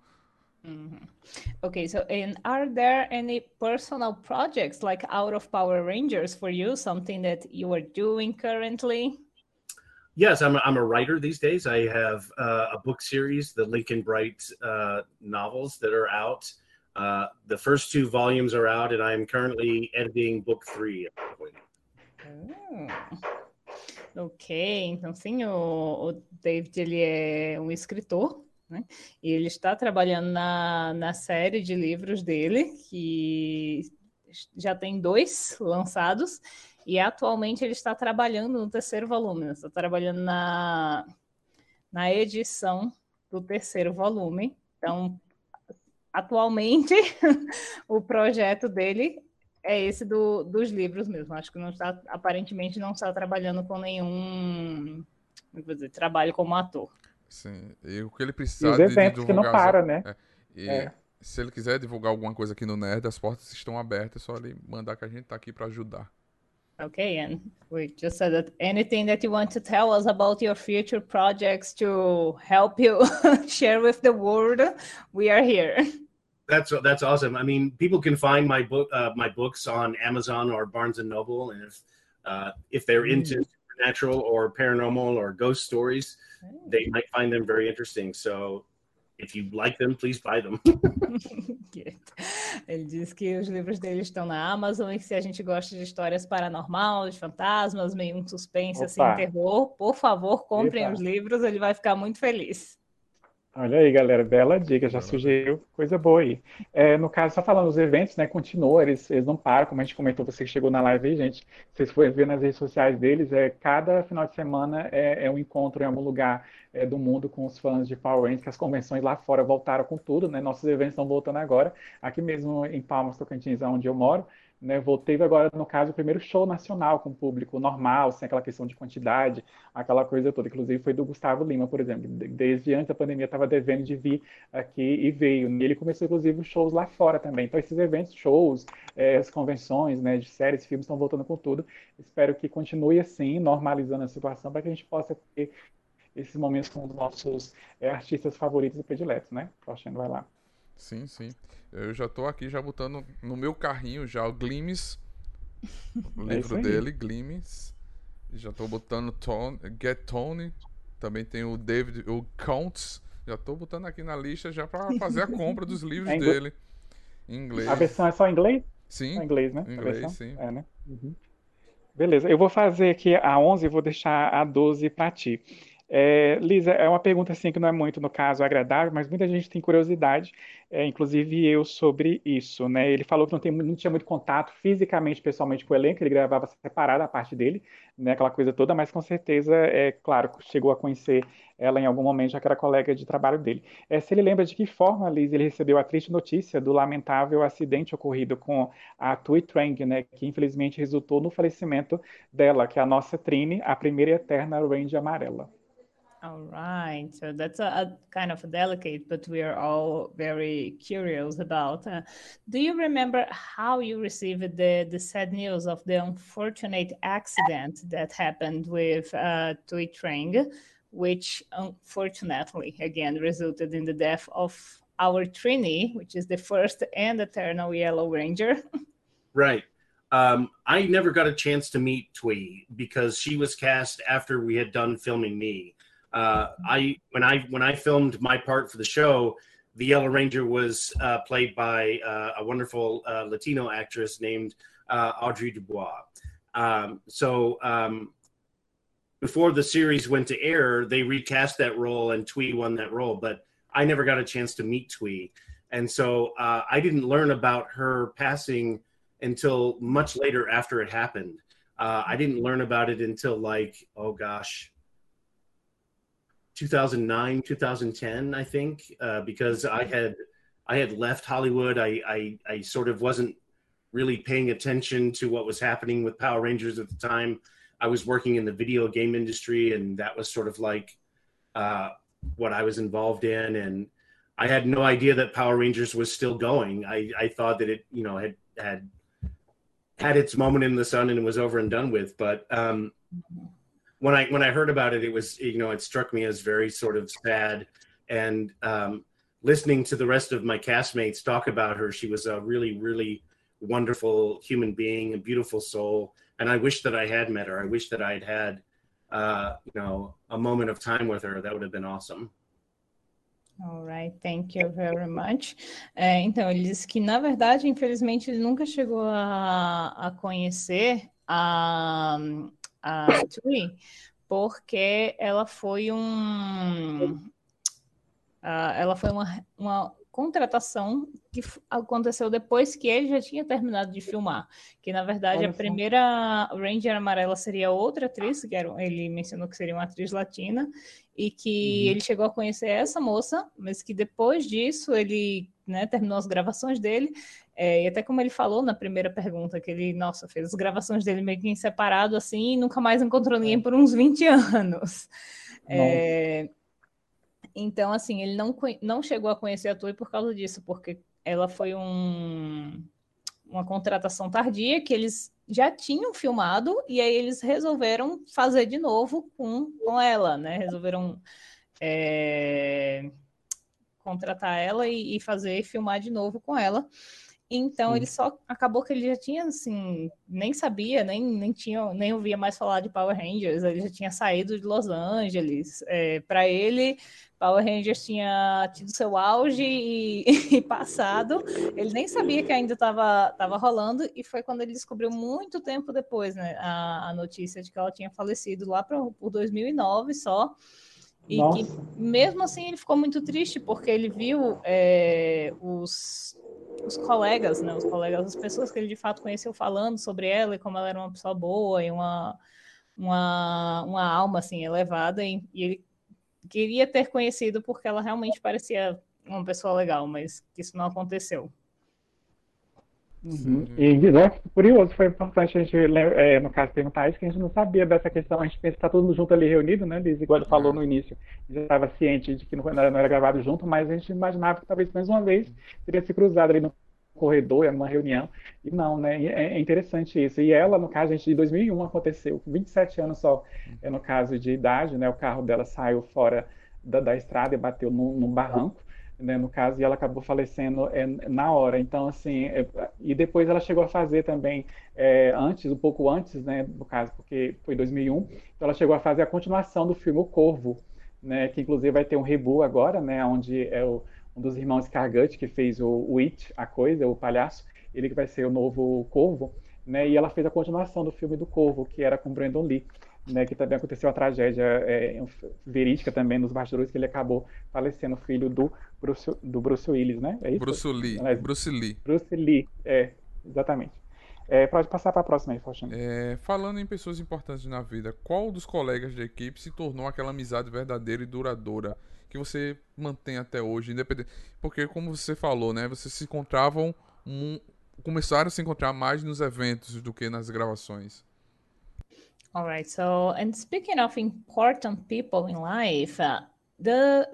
Mm -hmm. Okay, so and are there any personal projects like out of Power Rangers for you? Something that you are doing currently? Yes, I'm a, I'm a writer these days. I have uh, a book series, the Lincoln Bright uh, novels that are out. Uh, the first two volumes are out, and I am currently editing book three. Hum. Ok, então sim, o, o, David ele é um escritor, né? E ele está trabalhando na, na série de livros dele, que já tem dois lançados. E atualmente ele está trabalhando no terceiro volume, está trabalhando na, na edição do terceiro volume. Então, atualmente, o projeto dele é esse do, dos livros mesmo. Acho que não está, aparentemente, não está trabalhando com nenhum vou dizer, trabalho como ator. Sim, e o que ele precisa e os eventos que não para, né? É, e é. se ele quiser divulgar alguma coisa aqui no Nerd, as portas estão abertas, é só ele mandar que a gente está aqui para ajudar. Okay, and we just said that anything that you want to tell us about your future projects to help you share with the world, we are here. That's that's awesome. I mean, people can find my book, uh, my books on Amazon or Barnes and Noble, and if uh, if they're mm. Supernatural or paranormal or ghost stories, they might find them very interesting. So If you like them, please buy them. Ele diz que os livros dele estão na Amazon e que se a gente gosta de histórias paranormais, de fantasmas, meio um suspense, assim, Opa. assim, terror, por favor, comprem Epa. os livros, ele vai ficar muito feliz. Olha aí, galera, bela dica, já sugeriu coisa boa aí. É, no caso, só falando dos eventos, né, continua, eles, eles não param, como a gente comentou, você que chegou na live aí, gente, vocês forem ver nas redes sociais deles, é, cada final de semana é, é um encontro em algum lugar é, do mundo com os fãs de Power Rangers, que as convenções lá fora voltaram com tudo, né, nossos eventos estão voltando agora, aqui mesmo em Palmas, Tocantins, onde eu moro, né, teve agora, no caso, o primeiro show nacional com público normal, sem aquela questão de quantidade, aquela coisa toda. Inclusive foi do Gustavo Lima, por exemplo. Desde antes da pandemia estava devendo de vir aqui e veio. E ele começou, inclusive, os shows lá fora também. Então, esses eventos, shows, é, as convenções né, de séries, filmes estão voltando com tudo. Espero que continue assim, normalizando a situação, para que a gente possa ter esses momentos com os nossos é, artistas favoritos e prediletos, né? Faustino, vai lá. Sim, sim. Eu já tô aqui já botando no meu carrinho já o Glimes. O é livro dele, Glimes. Já tô botando Tone, Get Tony. Também tem o David, o Counts. Já tô botando aqui na lista já para fazer a compra dos livros é dele. Em inglês. A versão é só em inglês? Sim. Só em inglês, né? Em inglês, sim. É, né? Uhum. Beleza. Eu vou fazer aqui a 11 e vou deixar a 12 para ti. É, Lisa, é uma pergunta assim que não é muito, no caso, agradável, mas muita gente tem curiosidade, é, inclusive eu, sobre isso, né? Ele falou que não, tem, não tinha muito contato fisicamente, pessoalmente com o elenco, ele gravava separado a parte dele, né? Aquela coisa toda, mas com certeza, é claro, chegou a conhecer ela em algum momento, já que era colega de trabalho dele. É, se ele lembra de que forma, Lisa, ele recebeu a triste notícia do lamentável acidente ocorrido com a Tui Trang, né? Que infelizmente resultou no falecimento dela, que é a nossa Trine, a primeira e eterna Ranger Amarela. All right, so that's a, a, kind of a delicate, but we are all very curious about. Uh, do you remember how you received the, the sad news of the unfortunate accident that happened with uh, Tui Trang, which unfortunately, again, resulted in the death of our Trini, which is the first and eternal Yellow Ranger? right. Um, I never got a chance to meet Twee because she was cast after we had done filming me. Uh, I when I when I filmed my part for the show, the Yellow Ranger was uh, played by uh, a wonderful uh, Latino actress named uh, Audrey Dubois. Um, so um, before the series went to air, they recast that role, and Twee won that role. But I never got a chance to meet Twee, and so I didn't learn about her passing until much later after it happened. I didn't learn about it until like oh gosh 2009 2010 i think uh, because i had i had left hollywood. I, I i sort of wasn't really paying attention to what was happening with power rangers at the time. I was working in the video game industry and that was sort of like uh, what i was involved in and i had no idea that power rangers was still going. I i thought that it you know had had had its moment in the sun and it was over and done with but um when I when I heard about it, it was you know it struck me as very sort of sad. And um, listening to the rest of my castmates talk about her, she was a really really wonderful human being, a beautiful soul. And I wish that I had met her. I wish that I had had uh, you know a moment of time with her. That would have been awesome. All right, thank you very much. É, então, ele disse que, na verdade, infelizmente, ele nunca chegou a, a conhecer a, a Tui, porque ela foi um. Uh, ela foi uma, uma contratação que aconteceu depois que ele já tinha terminado de filmar. Que na verdade a primeira Ranger Amarela seria outra atriz, que era, ele mencionou que seria uma atriz latina, e que uhum. ele chegou a conhecer essa moça, mas que depois disso ele né, terminou as gravações dele é, e até como ele falou na primeira pergunta, que ele, nossa, fez as gravações dele meio que em separado assim e nunca mais encontrou ninguém é. por uns 20 anos. É, então, assim, ele não, não chegou a conhecer a Tui por causa disso, porque ela foi um, uma contratação tardia que eles já tinham filmado e aí eles resolveram fazer de novo com, com ela, né? Resolveram é, contratar ela e, e fazer e filmar de novo com ela. Então Sim. ele só acabou que ele já tinha assim, nem sabia, nem, nem tinha, nem ouvia mais falar de Power Rangers, ele já tinha saído de Los Angeles. É, para ele, Power Rangers tinha tido seu auge e, e, passado. Ele nem sabia que ainda estava tava rolando, e foi quando ele descobriu muito tempo depois, né, a, a notícia de que ela tinha falecido lá pra, por 2009 só. E que, mesmo assim, ele ficou muito triste, porque ele viu é, os, os colegas, né? Os colegas, as pessoas que ele de fato conheceu falando sobre ela e como ela era uma pessoa boa e uma, uma, uma alma, assim, elevada. E, e ele queria ter conhecido porque ela realmente parecia uma pessoa legal, mas isso não aconteceu. Uhum. E né, curioso, foi importante a gente, é, no caso, perguntar isso, que a gente não sabia dessa questão. A gente pensa que está todo mundo junto ali reunido, né, Liz? Igual ele falou no início, já estava ciente de que não era, não era, gravado junto, mas a gente imaginava que talvez mais uma vez teria se cruzado ali no corredor, numa reunião. E não, né? É, é interessante isso. E ela, no caso, a gente, de 2001 aconteceu, com 27 anos só, é, no caso de idade, né? O carro dela saiu fora da, da estrada e bateu num, num barranco né, no caso, e ela acabou falecendo é, na hora. Então, assim, é, e depois ela chegou a fazer também, é, antes, um pouco antes, né, no caso, porque foi 2001, então ela chegou a fazer a continuação do filme O Corvo, né, que inclusive vai ter um reboot agora, né, onde é o, um dos irmãos Scargut, que fez o, o It, a coisa, o palhaço, ele que vai ser o novo Corvo, né, e ela fez a continuação do filme do Corvo, que era com Brandon Lee né, que também aconteceu a tragédia é, verídica também nos bastidores, que ele acabou falecendo, filho do Bruce, do Bruce Willis, né? É isso? Bruce Lee. É, Bruce Lee. Bruce Lee, é, exatamente. É, pode passar para a próxima aí, Faustino. É, falando em pessoas importantes na vida, qual dos colegas de equipe se tornou aquela amizade verdadeira e duradoura que você mantém até hoje, independente? Porque, como você falou, né, vocês se encontravam, um, começaram a se encontrar mais nos eventos do que nas gravações. All right. So, and speaking of important people in life, uh, the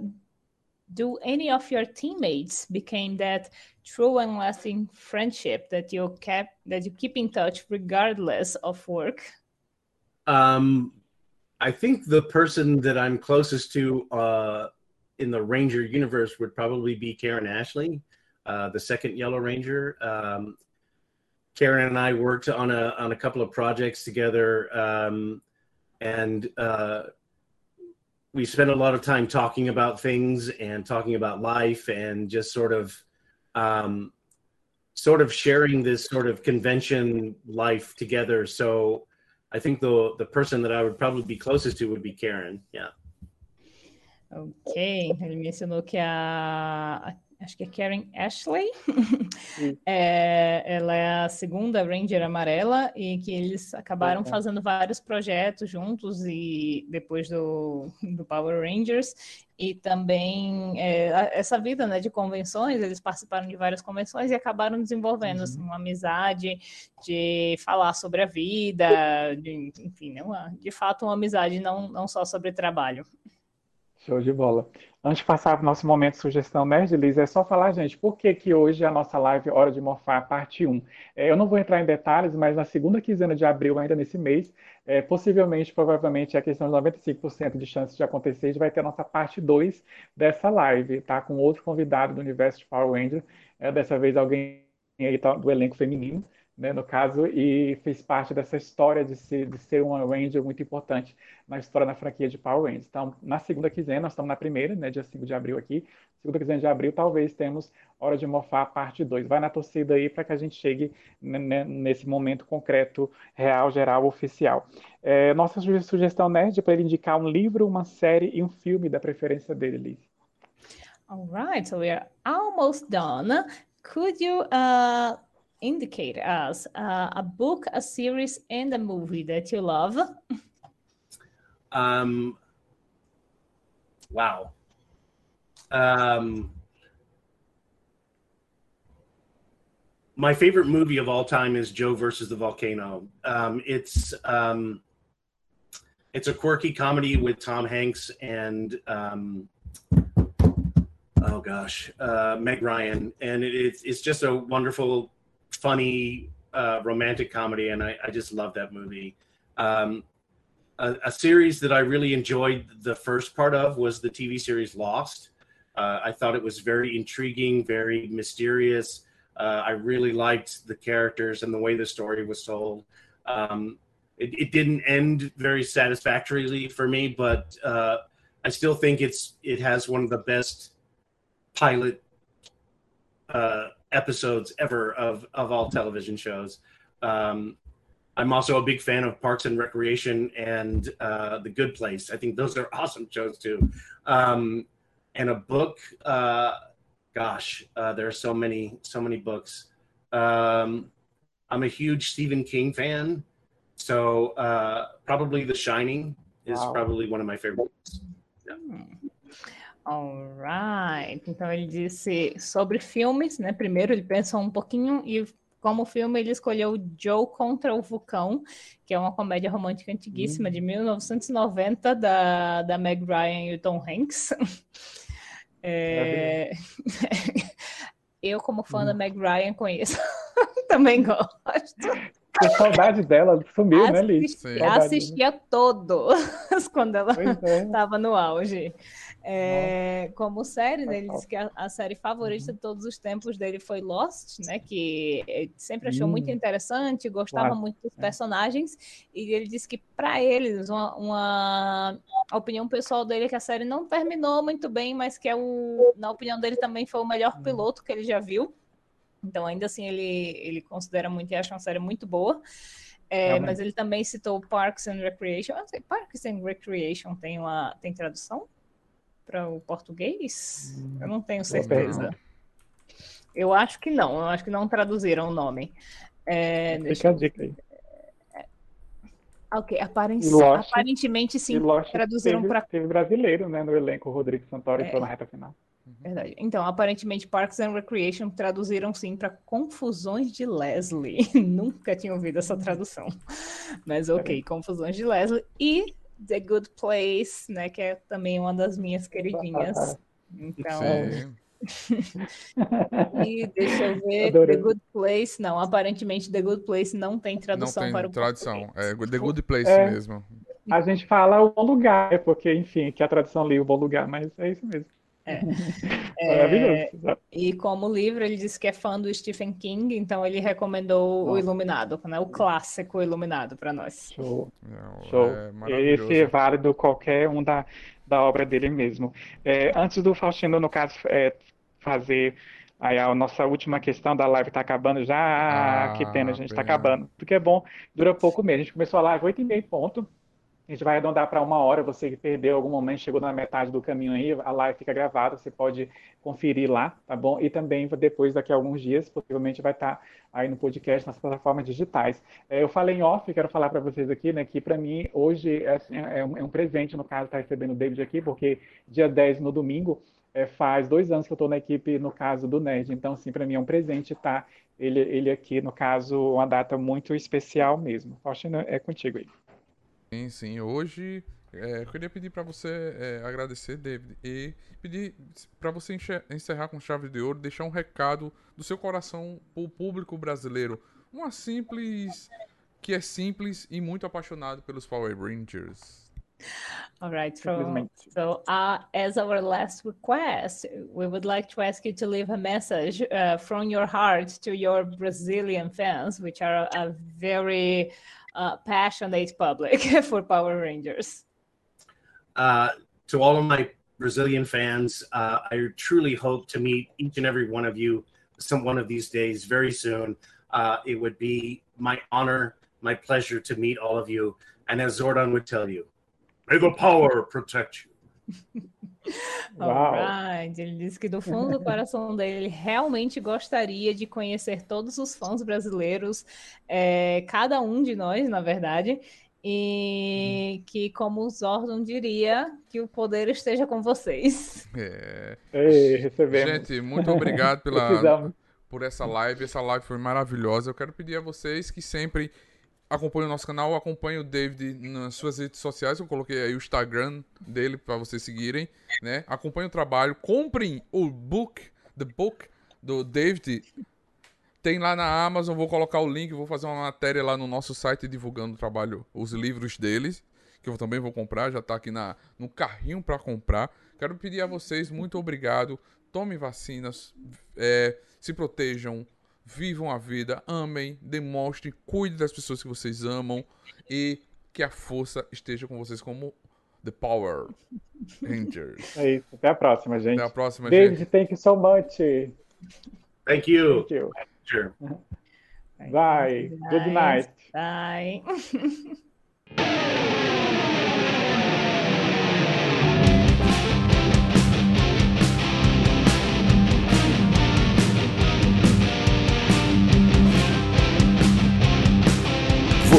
do any of your teammates became that true and lasting friendship that you kept that you keep in touch regardless of work? Um, I think the person that I'm closest to uh, in the Ranger universe would probably be Karen Ashley, uh, the second Yellow Ranger. Um, Karen and I worked on a on a couple of projects together, um, and uh, we spent a lot of time talking about things and talking about life and just sort of um, sort of sharing this sort of convention life together. So I think the the person that I would probably be closest to would be Karen. Yeah. Ok, ele mencionou que a, acho que é Karen Ashley. é, ela é a segunda Ranger amarela e que eles acabaram uhum. fazendo vários projetos juntos e depois do, do Power Rangers e também é, essa vida né, de convenções, eles participaram de várias convenções e acabaram desenvolvendo assim, uhum. assim, uma amizade de falar sobre a vida, de, enfim, né, uma, de fato uma amizade não, não só sobre trabalho. Show de bola. Antes de passar para o nosso momento de sugestão Nerd, Liz, é só falar, gente, por que, que hoje a nossa live Hora de Morfar, parte 1? É, eu não vou entrar em detalhes, mas na segunda quinzena de abril, ainda nesse mês, é, possivelmente, provavelmente, a questão de 95% de chances de acontecer, a gente vai ter a nossa parte 2 dessa live, tá? Com outro convidado do universo de Power Ranger, é, dessa vez alguém aí do elenco feminino né, no caso, e fez parte dessa história de ser, de ser uma Ranger muito importante na história da franquia de Power Rangers. Então, na segunda quinzena, nós estamos na primeira, né, dia 5 de abril aqui, segunda quinzena de abril, talvez temos Hora de Morfar parte 2. Vai na torcida aí para que a gente chegue né, nesse momento concreto, real, geral, oficial. É, nossa sugestão nerd é para ele indicar um livro, uma série e um filme da preferência dele, Liz. All right, so we are almost done. Could you uh, indicate us uh, a book, a series, and a movie that you love? Um, wow. Um, my favorite movie of all time is Joe versus the Volcano. Um, it's um, it's a quirky comedy with Tom Hanks and um, oh gosh, uh, Meg Ryan, and it, it's it's just a wonderful funny uh, romantic comedy, and I, I, just love that movie. Um, a, a, series that I really enjoyed the first part of was the TV series Lost. Uh, I thought it was very intriguing, very mysterious. Uh, I really liked the characters and the way the story was told. Um, it, it, didn't end very satisfactorily for me, but uh, I still think it's it has one of the best pilot uh, episodes ever of of all television shows. Um, I'm also a big fan of Parks and Recreation and uh, The Good Place. I think those are awesome shows too. Um, and a book, uh, gosh, uh, there are so many, so many books. Um, I'm a huge Stephen King fan, so uh, probably The Shining is Wow. probably one of my favorite books. Alright. Então ele disse sobre filmes, né? Primeiro ele pensou um pouquinho e como filme ele escolheu Joe contra o Vulcão, que é uma comédia romântica antiguíssima de 1990 da, da Meg Ryan e o Tom Hanks. É, Eu, como fã da Meg Ryan, conheço. Também gosto. Que saudade dela, sumiu, né, Liz? Sim. Saudade, assistia todos quando ela Pois é. estava no auge. É, como série, né, ele disse que a, a série favorita de todos os tempos dele foi Lost, né? Que ele sempre achou Hum. muito interessante, gostava Claro. muito dos É. personagens, e ele disse que para eles, uma, uma- a opinião pessoal dele é que a série não terminou muito bem, mas que é o, na opinião dele também foi o melhor Hum. piloto que ele já viu. Então, ainda assim, ele, ele considera muito e acha uma série muito boa. É, mas ele também citou Parks and Recreation. Eu não sei, Parks and Recreation tem uma tem tradução para o português? Eu não tenho certeza. Eu acho que não. Eu acho que não traduziram o nome. É, Fica a dica aí. Ok, aparen- Lost? aparentemente sim. traduziram pra- teve brasileiro, né, no elenco, o Rodrigo Santoro, É. entrou na reta final. Verdade. Então, aparentemente, Parks and Recreation traduziram sim para Confusões de Leslie. Nunca tinha ouvido essa tradução. Mas ok, Confusões de Leslie. E The Good Place, né? Que é também uma das minhas queridinhas. Então, Sim. e deixa eu ver. Adorei. The Good Place. Não, aparentemente The Good Place não tem Não tradução tem para o tradução. É The Good Place É. mesmo. A gente fala o bom lugar, porque, enfim, que a tradução li o bom lugar, mas é isso mesmo. É. Maravilhoso. E como livro, ele disse que é fã do Stephen King, então ele recomendou o Nossa. Iluminado, né? O clássico Iluminado para nós. Show. É, Show. é maravilhoso. Esse é válido qualquer um da, da obra dele mesmo. É, antes do Faustino, no caso, é, fazer aí a nossa última questão da live está acabando já. Ah, que pena, a gente está acabando. Porque é bom, dura pouco mesmo. A gente começou a live 8 e meia ponto. A gente vai arredondar para uma hora. Você que perdeu algum momento, chegou na metade do caminho aí, a live fica gravada, você pode conferir lá, tá bom? E também depois, daqui a alguns dias, possivelmente vai estar aí no podcast, nas plataformas digitais. É, eu falei em off, quero falar para vocês aqui, né, que para mim hoje é, assim, é um, é um presente, no caso, estar recebendo o David aqui, porque dia 10, no domingo, é, faz dois anos que eu estou na equipe, no caso do Nerd. Então, assim, para mim é um presente estar ele, ele aqui, no caso, uma data muito especial mesmo. Faustino, é contigo aí. Sim, sim. Hoje é, eu queria pedir para você é, agradecer, David, e pedir para você encerrar com chave de ouro, deixar um recado do seu coração para o público brasileiro. Uma simples. que é simples e muito apaixonado pelos Power Rangers. All right. So, Simplesmente. so uh, as our last request, we would like to ask you to leave a message uh, from your heart to your Brazilian fans, which are a very uh, passionate public for Power Rangers. Uh, to all of my Brazilian fans, uh, I truly hope to meet each and every one of you some one of these days very soon. Uh, it would be my honor, my pleasure to meet all of you. And as Zordon would tell you, may the power protect you. Alright. Ele disse que do fundo do coração dele ele realmente gostaria de conhecer todos os fãs brasileiros, é, cada um de nós, na verdade, e que, como o Zordon diria, que o poder esteja com vocês. É, Ei, recebemos. Gente, muito obrigado pela, por essa live. Essa live foi maravilhosa. Eu quero pedir a vocês que sempre acompanhem o nosso canal, acompanhem o David nas suas redes sociais. Eu coloquei aí o Instagram dele para vocês seguirem, né? Acompanhem o trabalho, comprem o book, the book do David. Tem lá na Amazon, vou colocar o link, vou fazer uma matéria lá no nosso site divulgando o trabalho, os livros deles, que eu também vou comprar, já tá aqui na, no carrinho para comprar. Quero pedir a vocês muito obrigado. Tomem vacinas, é, se protejam, vivam a vida, amem, demonstrem, cuidem das pessoas que vocês amam e que a força esteja com vocês como The Power Rangers. É isso. Até a próxima, gente. Até a próxima, David, gente. thank you so much. Thank you. Thank you. Sure. Bye. Good night. Bye.